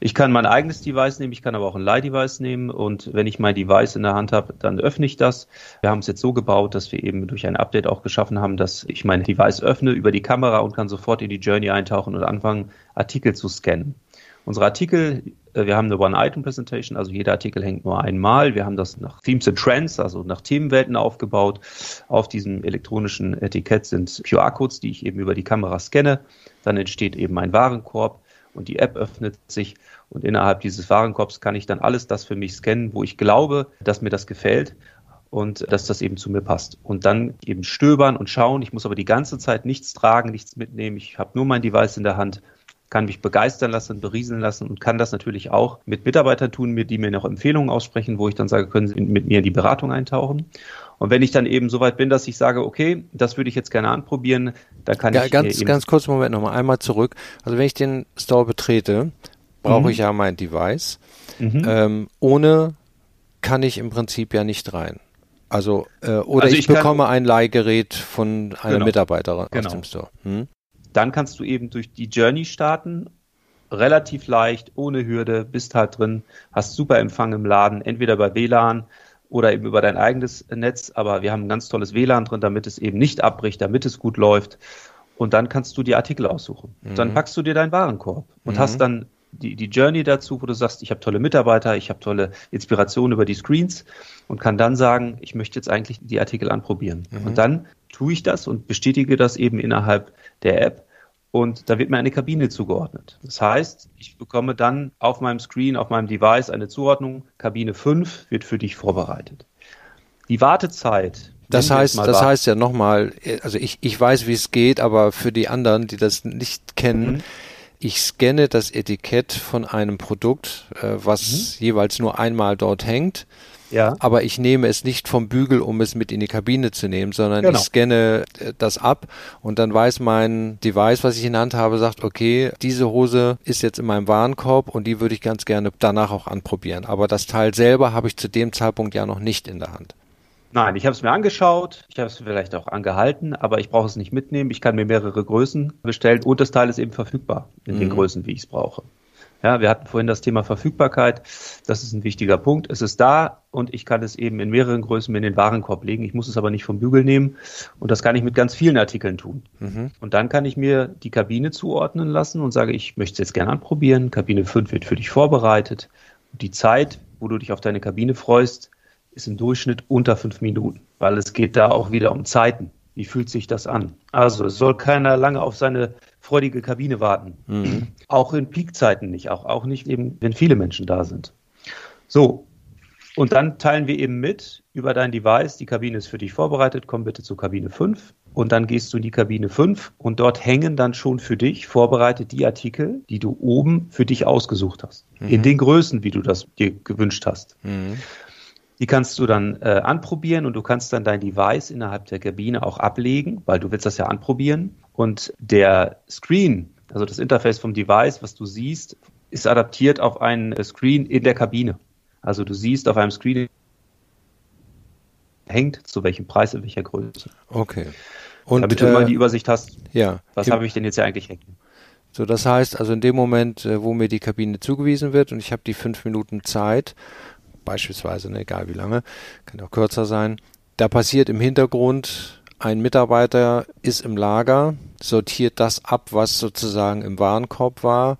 Ich kann mein eigenes Device nehmen, ich kann aber auch ein Leih-Device nehmen und wenn ich mein Device in der Hand habe, dann öffne ich das. Wir haben es jetzt so gebaut, dass wir eben durch ein Update auch geschaffen haben, dass ich mein Device öffne über die Kamera und kann sofort in die Journey eintauchen und anfangen, Artikel zu scannen. Unsere Artikel, wir haben eine One-Item-Presentation, also jeder Artikel hängt nur einmal. Wir haben das nach Themes and Trends, also nach Themenwelten aufgebaut. Auf diesem elektronischen Etikett sind QR-Codes, die ich eben über die Kamera scanne. Dann entsteht eben ein Warenkorb und die App öffnet sich. Und innerhalb dieses Warenkorbs kann ich dann alles das für mich scannen, wo ich glaube, dass mir das gefällt und dass das eben zu mir passt. Und dann eben stöbern und schauen. Ich muss aber die ganze Zeit nichts tragen, nichts mitnehmen. Ich habe nur mein Device in der Hand kann mich begeistern lassen, berieseln lassen und kann das natürlich auch mit Mitarbeitern tun, die mir noch Empfehlungen aussprechen, wo ich dann sage, können Sie mit mir in die Beratung eintauchen. Und wenn ich dann eben so weit bin, dass ich sage, okay, das würde ich jetzt gerne anprobieren, dann kann ja, ich ganz, ganz kurz Moment nochmal einmal zurück. Also wenn ich den Store betrete, brauche mhm. ich ja mein Device. Mhm. Ähm, ohne kann ich im Prinzip ja nicht rein. Also äh, oder also ich, ich bekomme ein Leihgerät von einer genau. Mitarbeiterin genau. aus dem Store. Hm? Dann kannst du eben durch die Journey starten, relativ leicht, ohne Hürde, bist halt drin, hast super Empfang im Laden, entweder bei WLAN oder eben über dein eigenes Netz, aber wir haben ein ganz tolles WLAN drin, damit es eben nicht abbricht, damit es gut läuft. Und dann kannst du die Artikel aussuchen. Mhm. Dann packst du dir deinen Warenkorb und mhm. hast dann die, die Journey dazu, wo du sagst, ich habe tolle Mitarbeiter, ich habe tolle Inspiration über die Screens und kann dann sagen, ich möchte jetzt eigentlich die Artikel anprobieren. Mhm. Und dann tue ich das und bestätige das eben innerhalb der App und da wird mir eine Kabine zugeordnet. Das heißt, ich bekomme dann auf meinem Screen, auf meinem Device eine Zuordnung, Kabine 5 wird für dich vorbereitet. Die Wartezeit. Das heißt, das heißt ja nochmal, also ich, ich weiß, wie es geht, aber für die anderen, die das nicht kennen, mhm. ich scanne das Etikett von einem Produkt, äh, was mhm. jeweils nur einmal dort hängt ja. Aber ich nehme es nicht vom Bügel, um es mit in die Kabine zu nehmen, sondern genau. ich scanne äh, das ab und dann weiß mein Device, was ich in der Hand habe, sagt, okay, diese Hose ist jetzt in meinem Warenkorb und die würde ich ganz gerne danach auch anprobieren. Aber das Teil selber habe ich zu dem Zeitpunkt ja noch nicht in der Hand. Nein, ich habe es mir angeschaut, ich habe es vielleicht auch angehalten, aber ich brauche es nicht mitnehmen. Ich kann mir mehrere Größen bestellen und das Teil ist eben verfügbar in mhm. den Größen, wie ich es brauche. Ja, wir hatten vorhin das Thema Verfügbarkeit. Das ist ein wichtiger Punkt. Es ist da und ich kann es eben in mehreren Größen in den Warenkorb legen. Ich muss es aber nicht vom Bügel nehmen und das kann ich mit ganz vielen Artikeln tun. Mhm. Und dann kann ich mir die Kabine zuordnen lassen und sage, ich möchte es jetzt gerne anprobieren. Kabine 5 wird für dich vorbereitet. Und die Zeit, wo du dich auf deine Kabine freust, ist im Durchschnitt unter fünf Minuten, weil es geht da auch wieder um Zeiten. Wie fühlt sich das an? Also es soll keiner lange auf seine freudige Kabine warten. Mhm. Auch in Peakzeiten nicht, auch, auch nicht eben, wenn viele Menschen da sind. So, und dann teilen wir eben mit über dein Device, die Kabine ist für dich vorbereitet, komm bitte zur Kabine 5. Und dann gehst du in die Kabine 5 und dort hängen dann schon für dich vorbereitet die Artikel, die du oben für dich ausgesucht hast. Mhm. In den Größen, wie du das dir gewünscht hast. Mhm. Die kannst du dann äh, anprobieren und du kannst dann dein Device innerhalb der Kabine auch ablegen, weil du willst das ja anprobieren. Und der Screen, also das Interface vom Device, was du siehst, ist adaptiert auf einen Screen in der Kabine. Also du siehst auf einem Screen hängt, zu welchem Preis, in welcher Größe. Okay. Und, Damit du äh, mal die Übersicht hast, ja, was habe ich denn jetzt hier eigentlich hängen. So, das heißt also in dem Moment, äh, wo mir die Kabine zugewiesen wird und ich habe die fünf Minuten Zeit, beispielsweise, ne, egal wie lange, kann auch kürzer sein. Da passiert im Hintergrund, ein Mitarbeiter ist im Lager, sortiert das ab, was sozusagen im Warenkorb war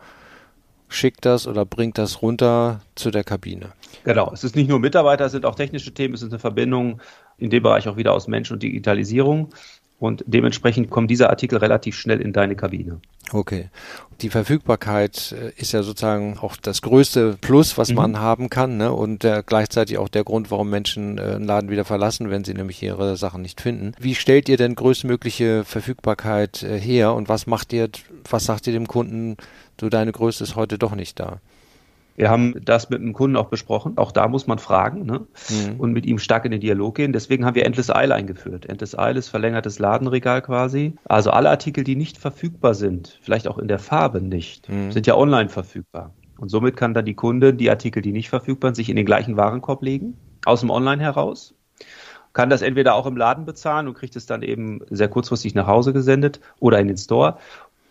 schickt das oder bringt das runter zu der Kabine. Genau, es ist nicht nur Mitarbeiter, es sind auch technische Themen, es ist eine Verbindung in dem Bereich auch wieder aus Mensch und Digitalisierung. Und dementsprechend kommen diese Artikel relativ schnell in deine Kabine. Okay. Die Verfügbarkeit äh, ist ja sozusagen auch das größte Plus, was mhm. man haben kann, ne? und äh, gleichzeitig auch der Grund, warum Menschen äh, einen Laden wieder verlassen, wenn sie nämlich ihre Sachen nicht finden. Wie stellt ihr denn größtmögliche Verfügbarkeit äh, her und was macht ihr, was sagt ihr dem Kunden, du deine Größe ist heute doch nicht da? Wir haben das mit dem Kunden auch besprochen. Auch da muss man fragen ne? Mhm. und mit ihm stark in den Dialog gehen. Deswegen haben wir Endless Isle eingeführt. Endless Isle ist verlängertes Ladenregal quasi. Also alle Artikel, die nicht verfügbar sind, vielleicht auch in der Farbe nicht, mhm. sind ja online verfügbar. Und somit kann dann die Kunde die Artikel, die nicht verfügbar sind, sich in den gleichen Warenkorb legen, aus dem Online heraus kann das entweder auch im Laden bezahlen und kriegt es dann eben sehr kurzfristig nach Hause gesendet oder in den Store.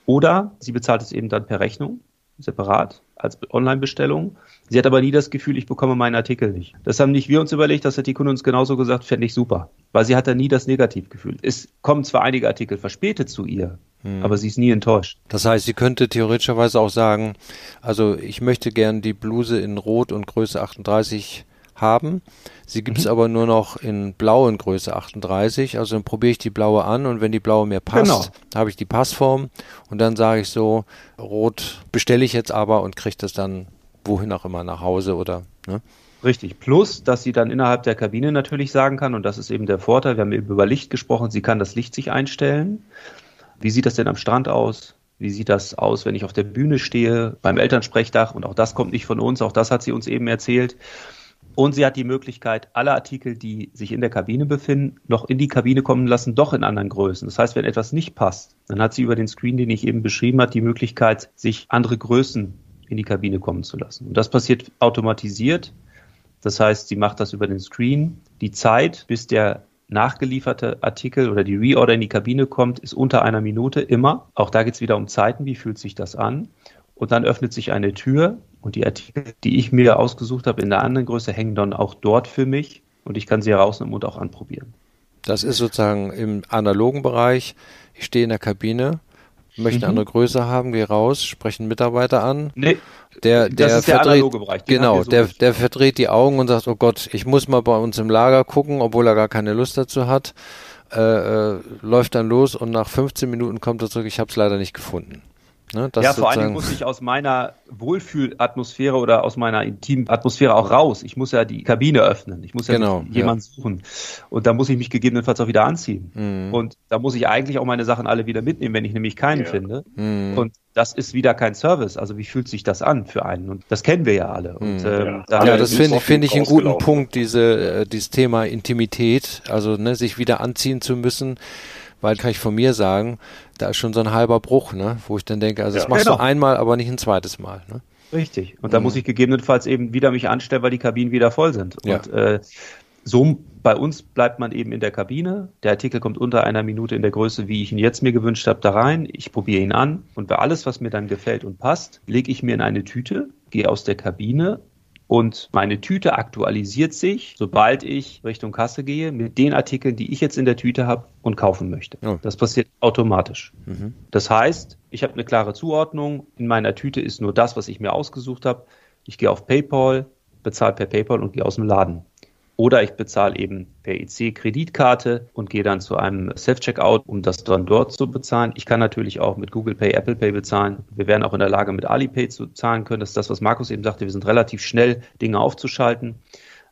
Oder sie bezahlt es eben dann per Rechnung separat als Online-Bestellung. Sie hat aber nie das Gefühl, ich bekomme meinen Artikel nicht. Das haben nicht wir uns überlegt, das hat die Kunde uns genauso gesagt, fände ich super. Weil sie hat da nie das Negativgefühl. Es kommen zwar einige Artikel verspätet zu ihr, hm. aber sie ist nie enttäuscht. Das heißt, sie könnte theoretischerweise auch sagen, also ich möchte gern die Bluse in Rot und Größe 38 haben. Sie gibt es mhm. aber nur noch in blau in Größe 38. Also dann probiere ich die blaue an und wenn die blaue mir passt, genau. habe ich die Passform und dann sage ich so, rot bestelle ich jetzt aber und kriege das dann wohin auch immer nach Hause oder ne? Richtig. Plus, dass sie dann innerhalb der Kabine natürlich sagen kann, und das ist eben der Vorteil, wir haben eben über Licht gesprochen, sie kann das Licht sich einstellen. Wie sieht das denn am Strand aus? Wie sieht das aus, wenn ich auf der Bühne stehe, beim Elternsprechtag? Und auch das kommt nicht von uns, auch das hat sie uns eben erzählt. Und sie hat die Möglichkeit, alle Artikel, die sich in der Kabine befinden, noch in die Kabine kommen lassen, doch in anderen Größen. Das heißt, wenn etwas nicht passt, dann hat sie über den Screen, den ich eben beschrieben habe, die Möglichkeit, sich andere Größen in die Kabine kommen zu lassen. Und das passiert automatisiert. Das heißt, sie macht das über den Screen. Die Zeit, bis der nachgelieferte Artikel oder die Reorder in die Kabine kommt, ist unter einer Minute immer. Auch da geht es wieder um Zeiten. Wie fühlt sich das an? Und dann öffnet sich eine Tür und die Artikel, die ich mir ausgesucht habe in der anderen Größe, hängen dann auch dort für mich und ich kann sie herausnehmen und auch anprobieren. Das ist sozusagen im analogen Bereich. Ich stehe in der Kabine, möchte eine mhm. andere Größe haben, gehe raus, spreche einen Mitarbeiter an. Nee, der, der das ist der analoge Bereich. Genau, so der, der verdreht die Augen und sagt, oh Gott, ich muss mal bei uns im Lager gucken, obwohl er gar keine Lust dazu hat. Äh, äh, läuft dann los und nach 15 Minuten kommt er zurück, ich habe es leider nicht gefunden. Ne, ja, vor allen Dingen muss ich aus meiner Wohlfühlatmosphäre oder aus meiner intimen Atmosphäre auch raus. Ich muss ja die Kabine öffnen. Ich muss ja genau, jemanden ja. suchen. Und da muss ich mich gegebenenfalls auch wieder anziehen. Mhm. Und da muss ich eigentlich auch meine Sachen alle wieder mitnehmen, wenn ich nämlich keinen ja. finde. Mhm. Und das ist wieder kein Service. Also wie fühlt sich das an für einen? Und das kennen wir ja alle. Und, mhm. ähm, ja. ja, das finde find ich einen guten Punkt, diese, äh, dieses Thema Intimität, also ne, sich wieder anziehen zu müssen weil kann ich von mir sagen, da ist schon so ein halber Bruch, ne? wo ich dann denke, also ja, das machst genau. du einmal, aber nicht ein zweites Mal. Ne? Richtig. Und da mhm. muss ich gegebenenfalls eben wieder mich anstellen, weil die Kabinen wieder voll sind. Ja. Und äh, so bei uns bleibt man eben in der Kabine. Der Artikel kommt unter einer Minute in der Größe, wie ich ihn jetzt mir gewünscht habe, da rein. Ich probiere ihn an und bei alles, was mir dann gefällt und passt, lege ich mir in eine Tüte, gehe aus der Kabine, und meine Tüte aktualisiert sich, sobald ich Richtung Kasse gehe, mit den Artikeln, die ich jetzt in der Tüte habe und kaufen möchte. Oh. Das passiert automatisch. Mhm. Das heißt, ich habe eine klare Zuordnung. In meiner Tüte ist nur das, was ich mir ausgesucht habe. Ich gehe auf PayPal, bezahle per PayPal und gehe aus dem Laden. Oder ich bezahle eben per EC-Kreditkarte und gehe dann zu einem Self-Checkout, um das dann dort zu bezahlen. Ich kann natürlich auch mit Google Pay, Apple Pay bezahlen. Wir werden auch in der Lage, mit Alipay zu zahlen können. Das ist das, was Markus eben sagte. Wir sind relativ schnell, Dinge aufzuschalten.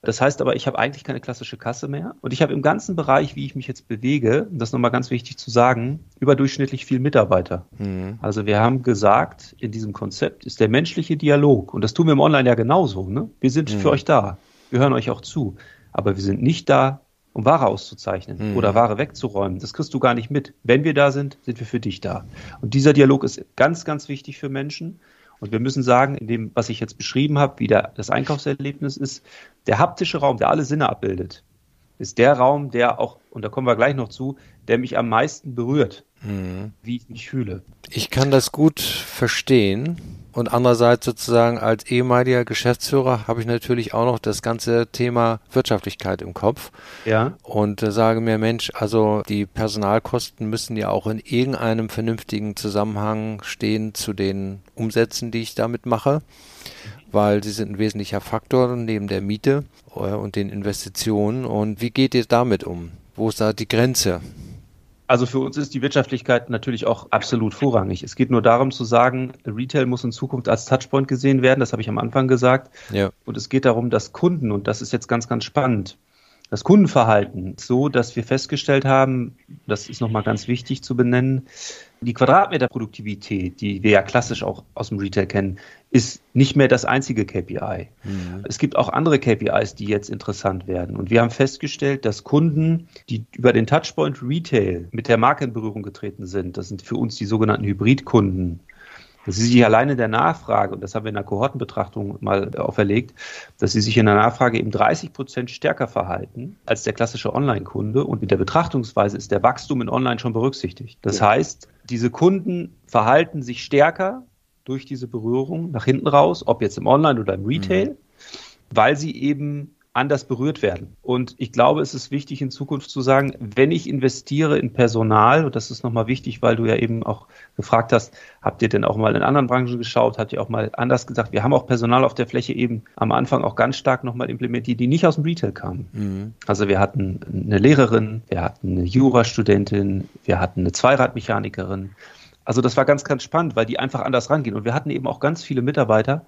Das heißt aber, ich habe eigentlich keine klassische Kasse mehr. Und ich habe im ganzen Bereich, wie ich mich jetzt bewege, das ist nochmal ganz wichtig zu sagen, überdurchschnittlich viel Mitarbeiter. Mhm. Also wir haben gesagt, in diesem Konzept ist der menschliche Dialog, und das tun wir im Online ja genauso. Ne? Wir sind mhm. für euch da. Wir hören euch auch zu aber wir sind nicht da, um Ware auszuzeichnen mhm. oder Ware wegzuräumen. Das kriegst du gar nicht mit. Wenn wir da sind, sind wir für dich da. Und dieser Dialog ist ganz, ganz wichtig für Menschen. Und wir müssen sagen, in dem, was ich jetzt beschrieben habe, wie der, das Einkaufserlebnis ist, der haptische Raum, der alle Sinne abbildet, ist der Raum, der auch, und da kommen wir gleich noch zu, der mich am meisten berührt, mhm. wie ich mich fühle. Ich kann das gut verstehen. Und andererseits sozusagen als ehemaliger Geschäftsführer habe ich natürlich auch noch das ganze Thema Wirtschaftlichkeit im Kopf. Ja. Und äh, sage mir, Mensch, also die Personalkosten müssen ja auch in irgendeinem vernünftigen Zusammenhang stehen zu den Umsätzen, die ich damit mache, weil sie sind ein wesentlicher Faktor neben der Miete äh, und den Investitionen. Und wie geht ihr damit um? Wo ist da die Grenze? Also für uns ist die Wirtschaftlichkeit natürlich auch absolut vorrangig. Es geht nur darum zu sagen, Retail muss in Zukunft als Touchpoint gesehen werden, das habe ich am Anfang gesagt. Ja. Und es geht darum, dass Kunden, und das ist jetzt ganz, ganz spannend, das Kundenverhalten so, dass wir festgestellt haben, das ist nochmal ganz wichtig zu benennen, die Quadratmeterproduktivität, die wir ja klassisch auch aus dem Retail kennen, ist nicht mehr das einzige KPI. Mhm. Es gibt auch andere KPIs, die jetzt interessant werden. Und wir haben festgestellt, dass Kunden, die über den Touchpoint Retail mit der Marke in Berührung getreten sind, das sind für uns die sogenannten Hybridkunden, dass sie sich alleine der Nachfrage, und das haben wir in der Kohortenbetrachtung mal auferlegt, dass sie sich in der Nachfrage eben 30 Prozent stärker verhalten als der klassische Online-Kunde. Und mit der Betrachtungsweise ist der Wachstum in Online schon berücksichtigt. Das ja. heißt, diese Kunden verhalten sich stärker durch diese Berührung nach hinten raus, ob jetzt im Online oder im Retail, mhm. weil sie eben anders berührt werden. Und ich glaube, es ist wichtig in Zukunft zu sagen, wenn ich investiere in Personal, und das ist nochmal wichtig, weil du ja eben auch gefragt hast, habt ihr denn auch mal in anderen Branchen geschaut, habt ihr auch mal anders gesagt, wir haben auch Personal auf der Fläche eben am Anfang auch ganz stark nochmal implementiert, die nicht aus dem Retail kamen. Mhm. Also wir hatten eine Lehrerin, wir hatten eine Jurastudentin, wir hatten eine Zweiradmechanikerin. Also das war ganz, ganz spannend, weil die einfach anders rangehen. Und wir hatten eben auch ganz viele Mitarbeiter,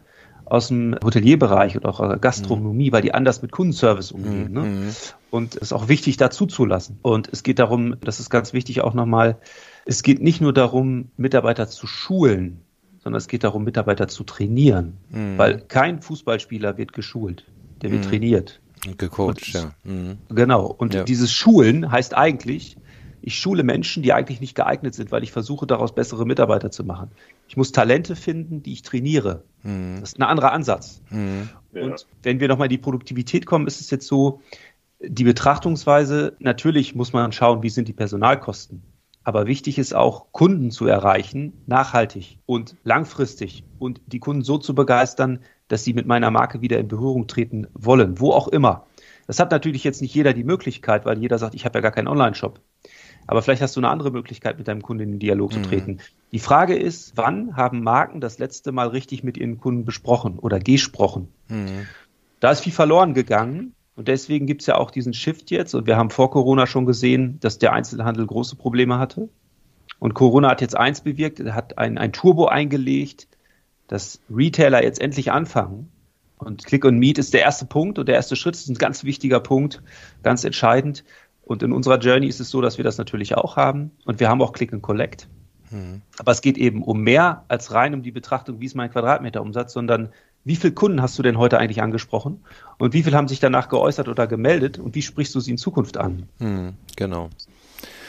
aus dem Hotelierbereich oder auch Gastronomie, mhm. weil die anders mit Kundenservice umgehen. Ne? Mhm. Und es ist auch wichtig, dazu zu lassen. Und es geht darum, das ist ganz wichtig auch nochmal, es geht nicht nur darum, Mitarbeiter zu schulen, sondern es geht darum, Mitarbeiter zu trainieren. Mhm. Weil kein Fußballspieler wird geschult, der wird mhm. trainiert. Gecoacht, ja. Mhm. Genau. Und ja. dieses Schulen heißt eigentlich, ich schule Menschen, die eigentlich nicht geeignet sind, weil ich versuche, daraus bessere Mitarbeiter zu machen. Ich muss Talente finden, die ich trainiere. Mhm. Das ist ein anderer Ansatz. Mhm. Und wenn wir nochmal in die Produktivität kommen, ist es jetzt so, die Betrachtungsweise, natürlich muss man schauen, wie sind die Personalkosten. Aber wichtig ist auch, Kunden zu erreichen, nachhaltig und langfristig und die Kunden so zu begeistern, dass sie mit meiner Marke wieder in Berührung treten wollen, wo auch immer. Das hat natürlich jetzt nicht jeder die Möglichkeit, weil jeder sagt, ich habe ja gar keinen Online-Shop. Aber vielleicht hast du eine andere Möglichkeit, mit deinem Kunden in den Dialog zu mhm. treten. Mhm. Die Frage ist, wann haben Marken das letzte Mal richtig mit ihren Kunden besprochen oder gesprochen? Mhm. Da ist viel verloren gegangen. Und deswegen gibt es ja auch diesen Shift jetzt. Und wir haben vor Corona schon gesehen, dass der Einzelhandel große Probleme hatte. Und Corona hat jetzt eins bewirkt, er hat ein, ein Turbo eingelegt, dass Retailer jetzt endlich anfangen. Und Click und Meet ist der erste Punkt und der erste Schritt ist ein ganz wichtiger Punkt, ganz entscheidend. Und in unserer Journey ist es so, dass wir das natürlich auch haben. Und wir haben auch Click and Collect. Mhm. Aber es geht eben um mehr als rein um die Betrachtung, wie ist mein Quadratmeterumsatz, sondern wie viele Kunden hast du denn heute eigentlich angesprochen? Und wie viele haben sich danach geäußert oder gemeldet? Und wie sprichst du sie in Zukunft an? Mhm, genau.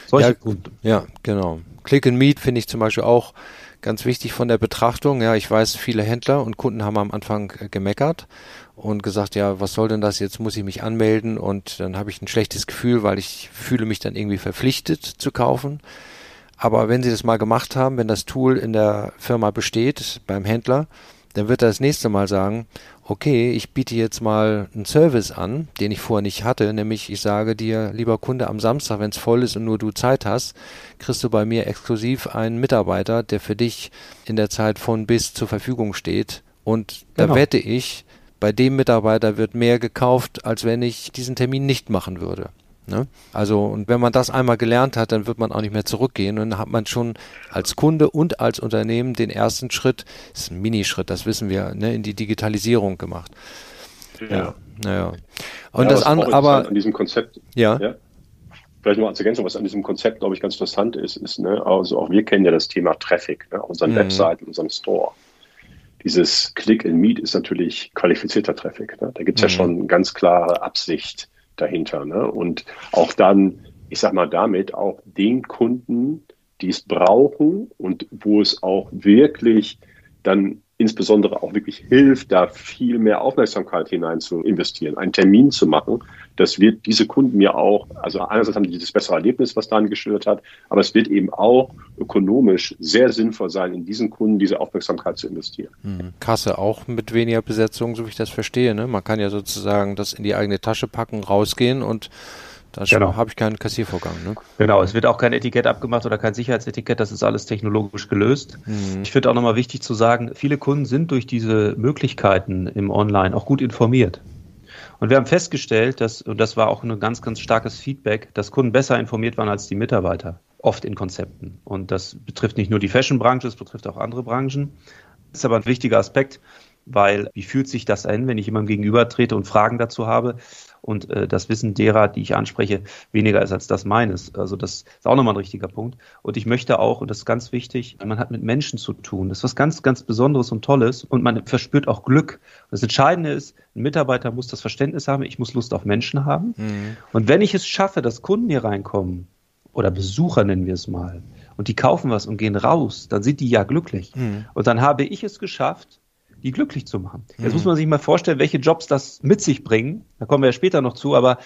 Solche ja, Kunden. Ja, genau. Click and Meet finde ich zum Beispiel auch ganz wichtig von der Betrachtung. Ja, ich weiß, viele Händler und Kunden haben am Anfang äh, gemeckert und gesagt, ja, was soll denn das? Jetzt muss ich mich anmelden und dann habe ich ein schlechtes Gefühl, weil ich fühle mich dann irgendwie verpflichtet zu kaufen. Aber wenn Sie das mal gemacht haben, wenn das Tool in der Firma besteht, beim Händler, dann wird er das nächste Mal sagen, okay, ich biete jetzt mal einen Service an, den ich vorher nicht hatte, nämlich ich sage dir, lieber Kunde, am Samstag, wenn es voll ist und nur du Zeit hast, kriegst du bei mir exklusiv einen Mitarbeiter, der für dich in der Zeit von bis zur Verfügung steht. Und da genau. wette ich, bei dem Mitarbeiter wird mehr gekauft, als wenn ich diesen Termin nicht machen würde. Ne? Also, und wenn man das einmal gelernt hat, dann wird man auch nicht mehr zurückgehen. Und dann hat man schon als Kunde und als Unternehmen den ersten Schritt, das ist ein Minischritt, das wissen wir, ne, in die Digitalisierung gemacht. Ja. Naja. Und ja, das andere, aber. An diesem Konzept. Ja. ja. Vielleicht noch als Ergänzung, was an diesem Konzept, glaube ich, ganz interessant ist, ist, ne, also auch wir kennen ja das Thema Traffic, ne, unseren mhm. Webseiten, unseren Store dieses Click and Meet ist natürlich qualifizierter Traffic. Ne? Da gibt es mhm. ja schon ganz klare Absicht dahinter. Ne? Und auch dann, ich sag mal, damit auch den Kunden, die es brauchen und wo es auch wirklich dann insbesondere auch wirklich hilft, da viel mehr Aufmerksamkeit hinein zu investieren, einen Termin zu machen. Das wird diese Kunden mir auch, also einerseits haben die dieses bessere Erlebnis, was Dan geschildert hat, aber es wird eben auch ökonomisch sehr sinnvoll sein, in diesen Kunden diese Aufmerksamkeit zu investieren. Mhm. Kasse auch mit weniger Besetzung, so wie ich das verstehe. Ne? Man kann ja sozusagen das in die eigene Tasche packen, rausgehen und da genau. habe ich keinen Kassiervorgang. Ne? Genau, es wird auch kein Etikett abgemacht oder kein Sicherheitsetikett, das ist alles technologisch gelöst. Mhm. Ich finde auch nochmal wichtig zu sagen, viele Kunden sind durch diese Möglichkeiten im Online auch gut informiert. Und wir haben festgestellt, dass, und das war auch ein ganz, ganz starkes Feedback, dass Kunden besser informiert waren als die Mitarbeiter, oft in Konzepten. Und das betrifft nicht nur die Fashion-Branche, es betrifft auch andere Branchen. Das ist aber ein wichtiger Aspekt, weil wie fühlt sich das an, wenn ich jemandem gegenüber trete und Fragen dazu habe? Und äh, das Wissen derer, die ich anspreche, weniger ist als das meines. Also das ist auch nochmal ein richtiger Punkt. Und ich möchte auch, und das ist ganz wichtig, man hat mit Menschen zu tun. Das ist was ganz, ganz Besonderes und Tolles und man verspürt auch Glück. Das Entscheidende ist, ein Mitarbeiter muss das Verständnis haben, ich muss Lust auf Menschen haben. Mhm. Und wenn ich es schaffe, dass Kunden hier reinkommen, oder Besucher nennen wir es mal, und die kaufen was und gehen raus, dann sind die ja glücklich. Mhm. Und dann habe ich es geschafft, die glücklich zu machen. Jetzt mhm. muss man sich mal vorstellen, welche Jobs das mit sich bringen. Da kommen wir ja später noch zu, aber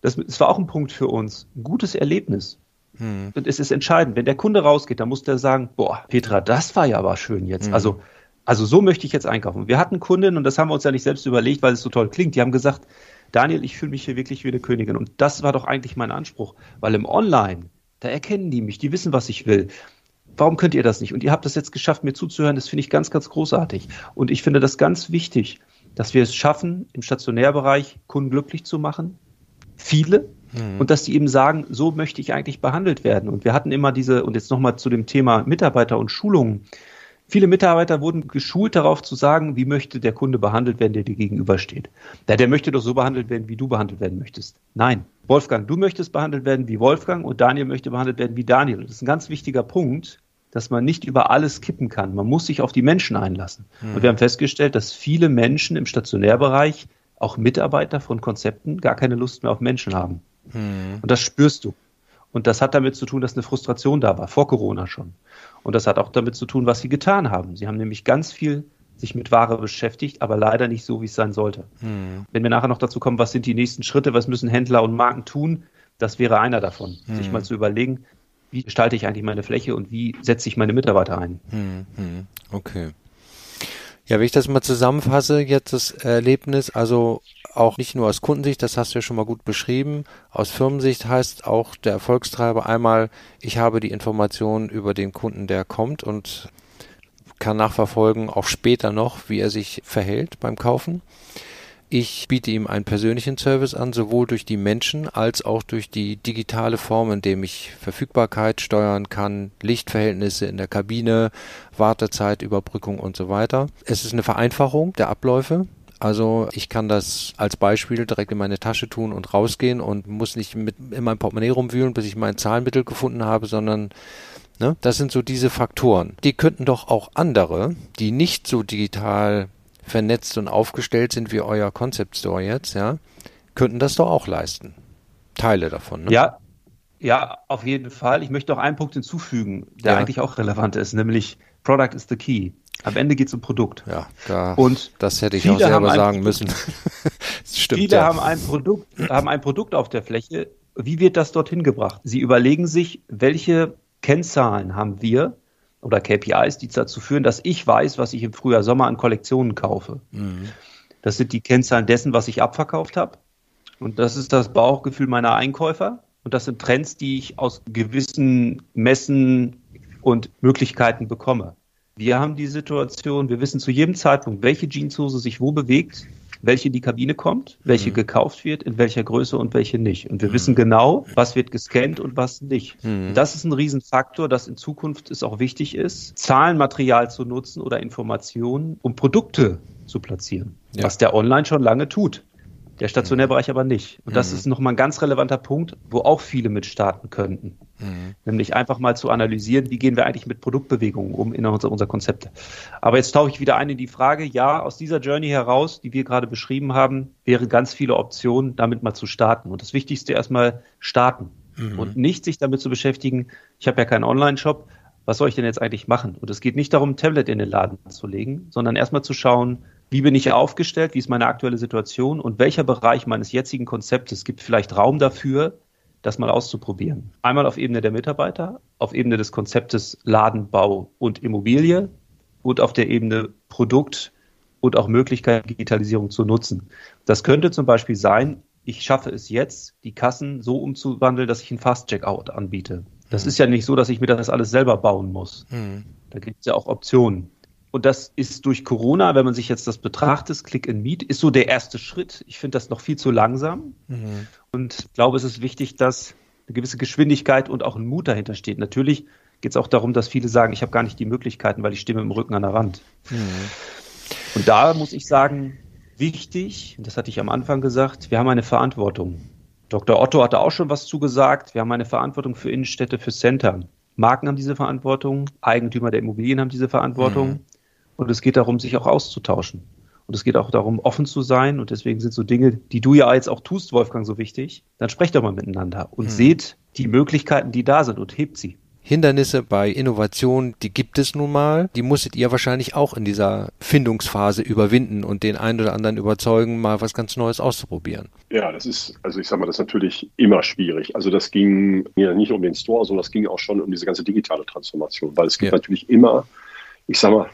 das, das war auch ein Punkt für uns. Ein gutes Erlebnis. Mhm. Und es ist entscheidend. Wenn der Kunde rausgeht, dann muss der sagen, boah, Petra, das war ja aber schön jetzt. Mhm. Also, also so möchte ich jetzt einkaufen. Wir hatten Kunden, und das haben wir uns ja nicht selbst überlegt, weil es so toll klingt, die haben gesagt, Daniel, ich fühle mich hier wirklich wie eine Königin. Und das war doch eigentlich mein Anspruch, weil im Online, da erkennen die mich, die wissen, was ich will warum könnt ihr das nicht? Und ihr habt das jetzt geschafft, mir zuzuhören. Das finde ich ganz, ganz großartig. Und ich finde das ganz wichtig, dass wir es schaffen, im Stationärbereich Kunden glücklich zu machen. Viele. Mhm. Und dass die eben sagen, so möchte ich eigentlich behandelt werden. Und wir hatten immer diese, und jetzt nochmal zu dem Thema Mitarbeiter und Schulungen. Viele Mitarbeiter wurden geschult darauf zu sagen, wie möchte der Kunde behandelt werden, der dir gegenübersteht. Ja, der möchte doch so behandelt werden, wie du behandelt werden möchtest. Nein. Wolfgang, du möchtest behandelt werden wie Wolfgang und Daniel möchte behandelt werden wie Daniel. Das ist ein ganz wichtiger Punkt, dass man nicht über alles kippen kann. Man muss sich auf die Menschen einlassen. Mhm. Und wir haben festgestellt, dass viele Menschen im Stationärbereich, auch Mitarbeiter von Konzepten, gar keine Lust mehr auf Menschen haben. Mhm. Und das spürst du. Und das hat damit zu tun, dass eine Frustration da war, vor Corona schon. Und das hat auch damit zu tun, was sie getan haben. Sie haben nämlich ganz viel sich mit Ware beschäftigt, aber leider nicht so, wie es sein sollte. Mhm. Wenn wir nachher noch dazu kommen, was sind die nächsten Schritte, was müssen Händler und Marken tun, das wäre einer davon. Sich hm. mal zu überlegen, wie gestalte ich eigentlich meine Fläche und wie setze ich meine Mitarbeiter ein. Hm, hm, okay. Ja, wenn ich das mal zusammenfasse, jetzt das Erlebnis, also auch nicht nur aus Kundensicht, das hast du ja schon mal gut beschrieben, aus Firmensicht heißt auch der Erfolgstreiber einmal, ich habe die Informationen über den Kunden, der kommt und kann nachverfolgen, auch später noch, wie er sich verhält beim Kaufen. Ich biete ihm einen persönlichen Service an, sowohl durch die Menschen als auch durch die digitale Form, in dem ich Verfügbarkeit steuern kann, Lichtverhältnisse in der Kabine, Wartezeit, Überbrückung und so weiter. Es ist eine Vereinfachung der Abläufe. Also ich kann das als Beispiel direkt in meine Tasche tun und rausgehen und muss nicht mit in meinem Portemonnaie rumwühlen, bis ich mein Zahlmittel gefunden habe, sondern Ne? Das sind so diese Faktoren. Die könnten doch auch andere, die nicht so digital vernetzt und aufgestellt sind wie euer Concept Store jetzt, ja, könnten das doch auch leisten. Teile davon. Ne? Ja, ja, auf jeden Fall. Ich möchte noch einen Punkt hinzufügen, der ja. eigentlich auch relevant ist, nämlich Product is the key. Am Ende geht es um Produkt. Ja, da, und das hätte ich auch selber sagen müssen. Stimmt, viele ja. haben, ein Produkt, haben ein Produkt auf der Fläche. Wie wird das dorthin gebracht? Sie überlegen sich, welche Kennzahlen haben wir, oder KPIs, die dazu führen, dass ich weiß, was ich im Frühjahr, Sommer an Kollektionen kaufe. Mhm. Das sind die Kennzahlen dessen, was ich abverkauft habe. Und das ist das Bauchgefühl meiner Einkäufer. Und das sind Trends, die ich aus gewissen Messen und Möglichkeiten bekomme. Wir haben die Situation, wir wissen zu jedem Zeitpunkt, welche Jeanshose sich wo bewegt, welche in die Kabine kommt, welche mhm. gekauft wird, in welcher Größe und welche nicht. Und wir mhm. wissen genau, was wird gescannt und was nicht. Mhm. Das ist ein Riesenfaktor, dass in Zukunft es auch wichtig ist, Zahlenmaterial zu nutzen oder Informationen, um Produkte zu platzieren, ja. was der Online schon lange tut. Der Stationärbereich aber nicht. Und das mhm. ist nochmal ein ganz relevanter Punkt, wo auch viele mit starten könnten. Mhm. Nämlich einfach mal zu analysieren, wie gehen wir eigentlich mit Produktbewegungen um in unser, unser Konzept. Aber jetzt tauche ich wieder ein in die Frage, ja, aus dieser Journey heraus, die wir gerade beschrieben haben, wären ganz viele Optionen, damit mal zu starten. Und das Wichtigste erstmal starten. Mhm. Und nicht sich damit zu beschäftigen, ich habe ja keinen Online-Shop, was soll ich denn jetzt eigentlich machen? Und es geht nicht darum, Tablet in den Laden zu legen, sondern erstmal zu schauen, wie bin ich aufgestellt, wie ist meine aktuelle Situation und welcher Bereich meines jetzigen Konzeptes gibt vielleicht Raum dafür, das mal auszuprobieren. Einmal auf Ebene der Mitarbeiter, auf Ebene des Konzeptes Ladenbau und Immobilie und auf der Ebene Produkt und auch Möglichkeit, Digitalisierung zu nutzen. Das könnte zum Beispiel sein, ich schaffe es jetzt, die Kassen so umzuwandeln, dass ich ein Fast-Checkout anbiete. Das mhm. ist ja nicht so, dass ich mir das alles selber bauen muss. Mhm. Da gibt es ja auch Optionen. Und das ist durch Corona, wenn man sich jetzt das betrachtet, Click and Meet, ist so der erste Schritt. Ich finde das noch viel zu langsam. Mhm. Und ich glaube, es ist wichtig, dass eine gewisse Geschwindigkeit und auch ein Mut dahinter steht. Natürlich geht es auch darum, dass viele sagen, ich habe gar nicht die Möglichkeiten, weil ich stimme im Rücken an der Wand. Mhm. Und da muss ich sagen, wichtig, das hatte ich am Anfang gesagt, wir haben eine Verantwortung. Dr. Otto hatte auch schon was zugesagt. Wir haben eine Verantwortung für Innenstädte, für Center. Marken haben diese Verantwortung, Eigentümer der Immobilien haben diese Verantwortung. Mhm. Und es geht darum, sich auch auszutauschen. Und es geht auch darum, offen zu sein. Und deswegen sind so Dinge, die du ja jetzt auch tust, Wolfgang, so wichtig. Dann sprecht doch mal miteinander und mhm. seht die Möglichkeiten, die da sind und hebt sie. Hindernisse bei Innovation, die gibt es nun mal. Die musstet ihr wahrscheinlich auch in dieser Findungsphase überwinden und den einen oder anderen überzeugen, mal was ganz Neues auszuprobieren. Ja, das ist, also ich sag mal, das ist natürlich immer schwierig. Also das ging ja nicht um den Store, sondern das ging auch schon um diese ganze digitale Transformation, weil es gibt ja. natürlich immer, ich sag mal,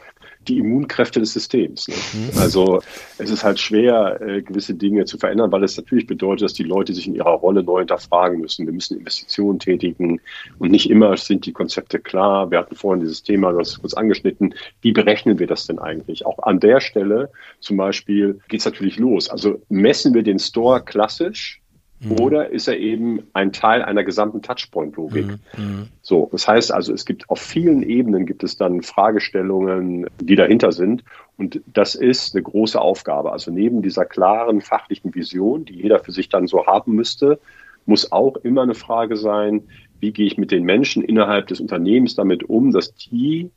die Immunkräfte des Systems. Ne? Mhm. Also es ist halt schwer, äh, gewisse Dinge zu verändern, weil es natürlich bedeutet, dass die Leute sich in ihrer Rolle neu hinterfragen müssen. Wir müssen Investitionen tätigen und nicht immer sind die Konzepte klar. Wir hatten vorhin dieses Thema, du hast es kurz angeschnitten. Wie berechnen wir das denn eigentlich? Auch an der Stelle zum Beispiel geht es natürlich los. Also messen wir den Store klassisch Mhm. Oder ist er eben ein Teil einer gesamten Touchpoint-Logik? Mhm. mhm. So, das heißt also, es gibt auf vielen Ebenen gibt es dann Fragestellungen, die dahinter sind. Und das ist eine große Aufgabe. Also neben dieser klaren fachlichen Vision, die jeder für sich dann so haben müsste, muss auch immer eine Frage sein, wie gehe ich mit den Menschen innerhalb des Unternehmens damit um, dass die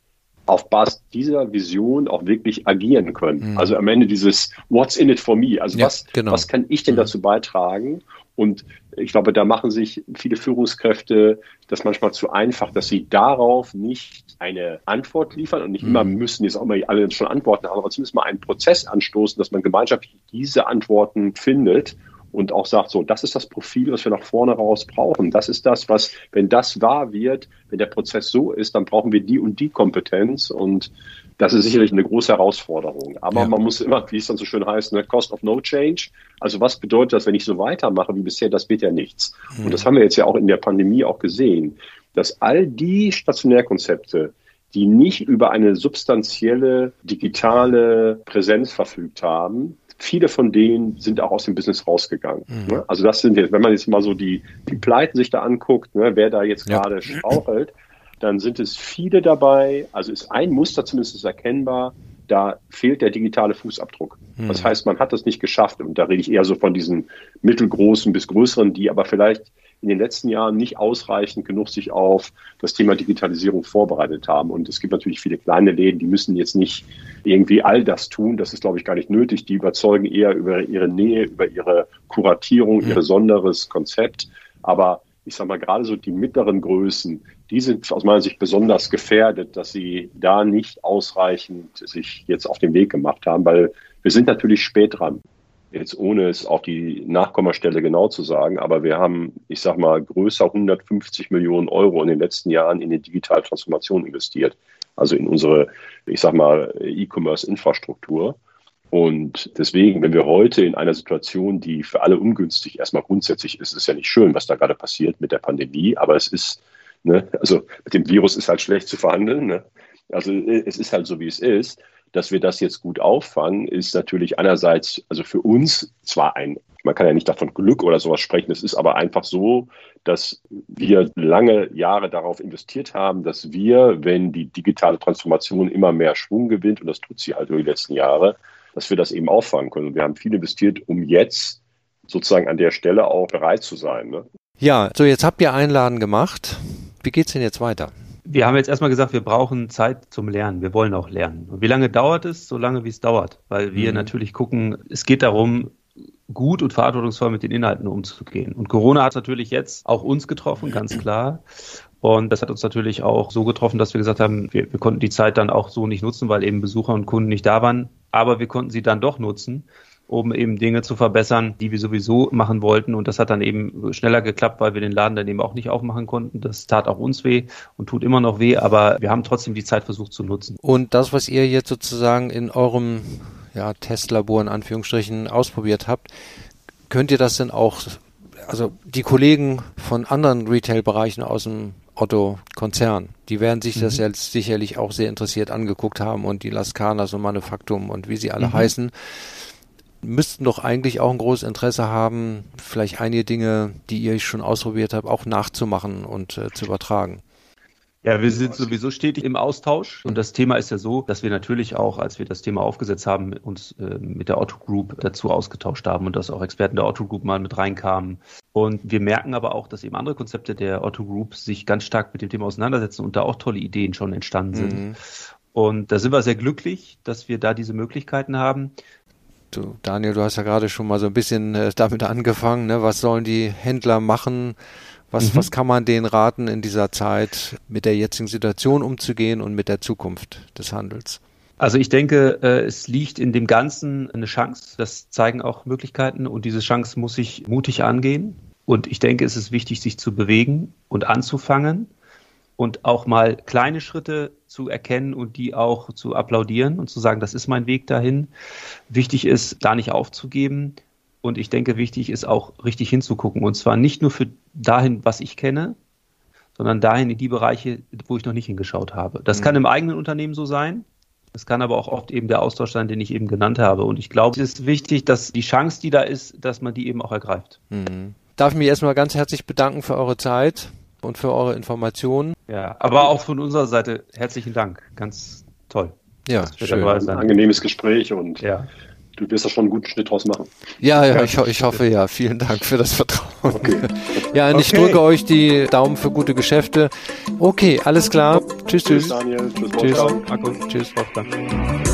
auf Basis dieser Vision auch wirklich agieren können. Mhm. Also am Ende dieses What's in it for me? Also ja, was, genau. was kann ich denn mhm. dazu beitragen? Und ich glaube, da machen sich viele Führungskräfte das manchmal zu einfach, dass sie darauf nicht eine Antwort liefern und nicht mhm. immer müssen jetzt auch mal alle schon Antworten haben, aber zumindest mal einen Prozess anstoßen, dass man gemeinschaftlich diese Antworten findet und auch sagt, so, das ist das Profil, was wir nach vorne raus brauchen. Das ist das, was, wenn das wahr wird, wenn der Prozess so ist, dann brauchen wir die und die Kompetenz und das ist sicherlich eine große Herausforderung. Aber ja. man muss immer, wie es dann so schön heißt, ne, Cost of No Change. Also was bedeutet das, wenn ich so weitermache wie bisher? Das wird ja nichts. Mhm. Und das haben wir jetzt ja auch in der Pandemie auch gesehen, dass all die Stationärkonzepte, die nicht über eine substanzielle digitale Präsenz verfügt haben, viele von denen sind auch aus dem Business rausgegangen. Mhm. Also das sind jetzt, wenn man jetzt mal so die, die Pleiten sich da anguckt, ne, wer da jetzt ja. gerade strauchelt, dann sind es viele dabei, also ist ein Muster zumindest erkennbar, da fehlt der digitale Fußabdruck. Hm. Das heißt, man hat das nicht geschafft. Und da rede ich eher so von diesen mittelgroßen bis größeren, die aber vielleicht in den letzten Jahren nicht ausreichend genug sich auf das Thema Digitalisierung vorbereitet haben. Und es gibt natürlich viele kleine Läden, die müssen jetzt nicht irgendwie all das tun. Das ist, glaube ich, gar nicht nötig. Die überzeugen eher über ihre Nähe, über ihre Kuratierung, hm. ihr besonderes Konzept. Aber ich sage mal, gerade so die mittleren Größen, die sind aus meiner Sicht besonders gefährdet, dass sie da nicht ausreichend sich jetzt auf den Weg gemacht haben, weil wir sind natürlich spät dran. Jetzt ohne es auf die Nachkommastelle genau zu sagen, aber wir haben, ich sage mal, größer 150 Millionen Euro in den letzten Jahren in die digitale Transformation investiert. Also in unsere, ich sage mal, E-Commerce-Infrastruktur. Und deswegen, wenn wir heute in einer Situation, die für alle ungünstig erstmal grundsätzlich ist, ist ja nicht schön, was da gerade passiert mit der Pandemie, aber es ist, ne, also mit dem Virus ist halt schlecht zu verhandeln. Ne? Also es ist halt so, wie es ist. Dass wir das jetzt gut auffangen, ist natürlich einerseits, also für uns zwar ein, man kann ja nicht davon Glück oder sowas sprechen, es ist aber einfach so, dass wir lange Jahre darauf investiert haben, dass wir, wenn die digitale Transformation immer mehr Schwung gewinnt, und das tut sie halt über die letzten Jahre, dass wir das eben auffangen können. Und wir haben viel investiert, um jetzt sozusagen an der Stelle auch bereit zu sein. Ne? Ja, so jetzt habt ihr Einladen gemacht. Wie geht es denn jetzt weiter? Wir haben jetzt erstmal gesagt, wir brauchen Zeit zum Lernen. Wir wollen auch lernen. Und wie lange dauert es? So lange, wie es dauert. Weil wir mhm. natürlich gucken, es geht darum, gut und verantwortungsvoll mit den Inhalten umzugehen. Und Corona hat natürlich jetzt auch uns getroffen, ganz klar. Und das hat uns natürlich auch so getroffen, dass wir gesagt haben, wir, wir, konnten die Zeit dann auch so nicht nutzen, weil eben Besucher und Kunden nicht da waren. Aber wir konnten sie dann doch nutzen, um eben Dinge zu verbessern, die wir sowieso machen wollten. Und das hat dann eben schneller geklappt, weil wir den Laden dann eben auch nicht aufmachen konnten. Das tat auch uns weh und tut immer noch weh, aber wir haben trotzdem die Zeit versucht zu nutzen. Und das, was ihr jetzt sozusagen in eurem ja, Testlabor in Anführungsstrichen ausprobiert habt, könnt ihr das denn auch, also die Kollegen von anderen Retail-Bereichen aus dem Otto-Konzern. Die werden sich mhm. das jetzt sicherlich auch sehr interessiert angeguckt haben und die Lascanas und Manufaktum und wie sie alle mhm. heißen, müssten doch eigentlich auch ein großes Interesse haben, vielleicht einige Dinge, die ihr schon ausprobiert habt, auch nachzumachen und äh, zu übertragen. Ja, wir sind sowieso stetig im Austausch und das Thema ist ja so, dass wir natürlich auch, als wir das Thema aufgesetzt haben, uns äh, mit der Otto Group dazu ausgetauscht haben und dass auch Experten der Otto Group mal mit reinkamen. Und wir merken aber auch, dass eben andere Konzepte der Otto Group sich ganz stark mit dem Thema auseinandersetzen und da auch tolle Ideen schon entstanden sind. Mhm. Und da sind wir sehr glücklich, dass wir da diese Möglichkeiten haben. Du, Daniel, du hast ja gerade schon mal so ein bisschen äh, damit angefangen. Ne? Was sollen die Händler machen? Was, mhm. was kann man denen raten, in dieser Zeit mit der jetzigen Situation umzugehen und mit der Zukunft des Handels? Also ich denke, äh, es liegt in dem Ganzen eine Chance. Das zeigen auch Möglichkeiten und diese Chance muss ich mutig angehen. Und ich denke, es ist wichtig, sich zu bewegen und anzufangen und auch mal kleine Schritte zu erkennen und die auch zu applaudieren und zu sagen, das ist mein Weg dahin. Wichtig ist, da nicht aufzugeben, und ich denke, wichtig ist auch richtig hinzugucken. Und zwar nicht nur für dahin, was ich kenne, sondern dahin in die Bereiche, wo ich noch nicht hingeschaut habe. Das mhm. kann im eigenen Unternehmen so sein. Es kann aber auch oft eben der Austausch sein, den ich eben genannt habe. Und ich glaube, es ist wichtig, dass die Chance, die da ist, dass man die eben auch ergreift. Mhm. Darf ich mich erstmal ganz herzlich bedanken für eure Zeit und für eure Informationen. Ja, aber auch von unserer Seite herzlichen Dank. Ganz toll. Ja, schön. Ein angenehmes Gespräch und ja du wirst da schon einen guten Schnitt draus machen. Ja, ja, ich, ich hoffe ja. Vielen Dank für das Vertrauen. Okay. Ja, und okay. ich drücke euch die Daumen für gute Geschäfte. Okay, alles klar. Tschüss, tschüss. Tschüss, Daniel. Tschüss, tschüss. Wolfgang. Tschüss, Wolfgang.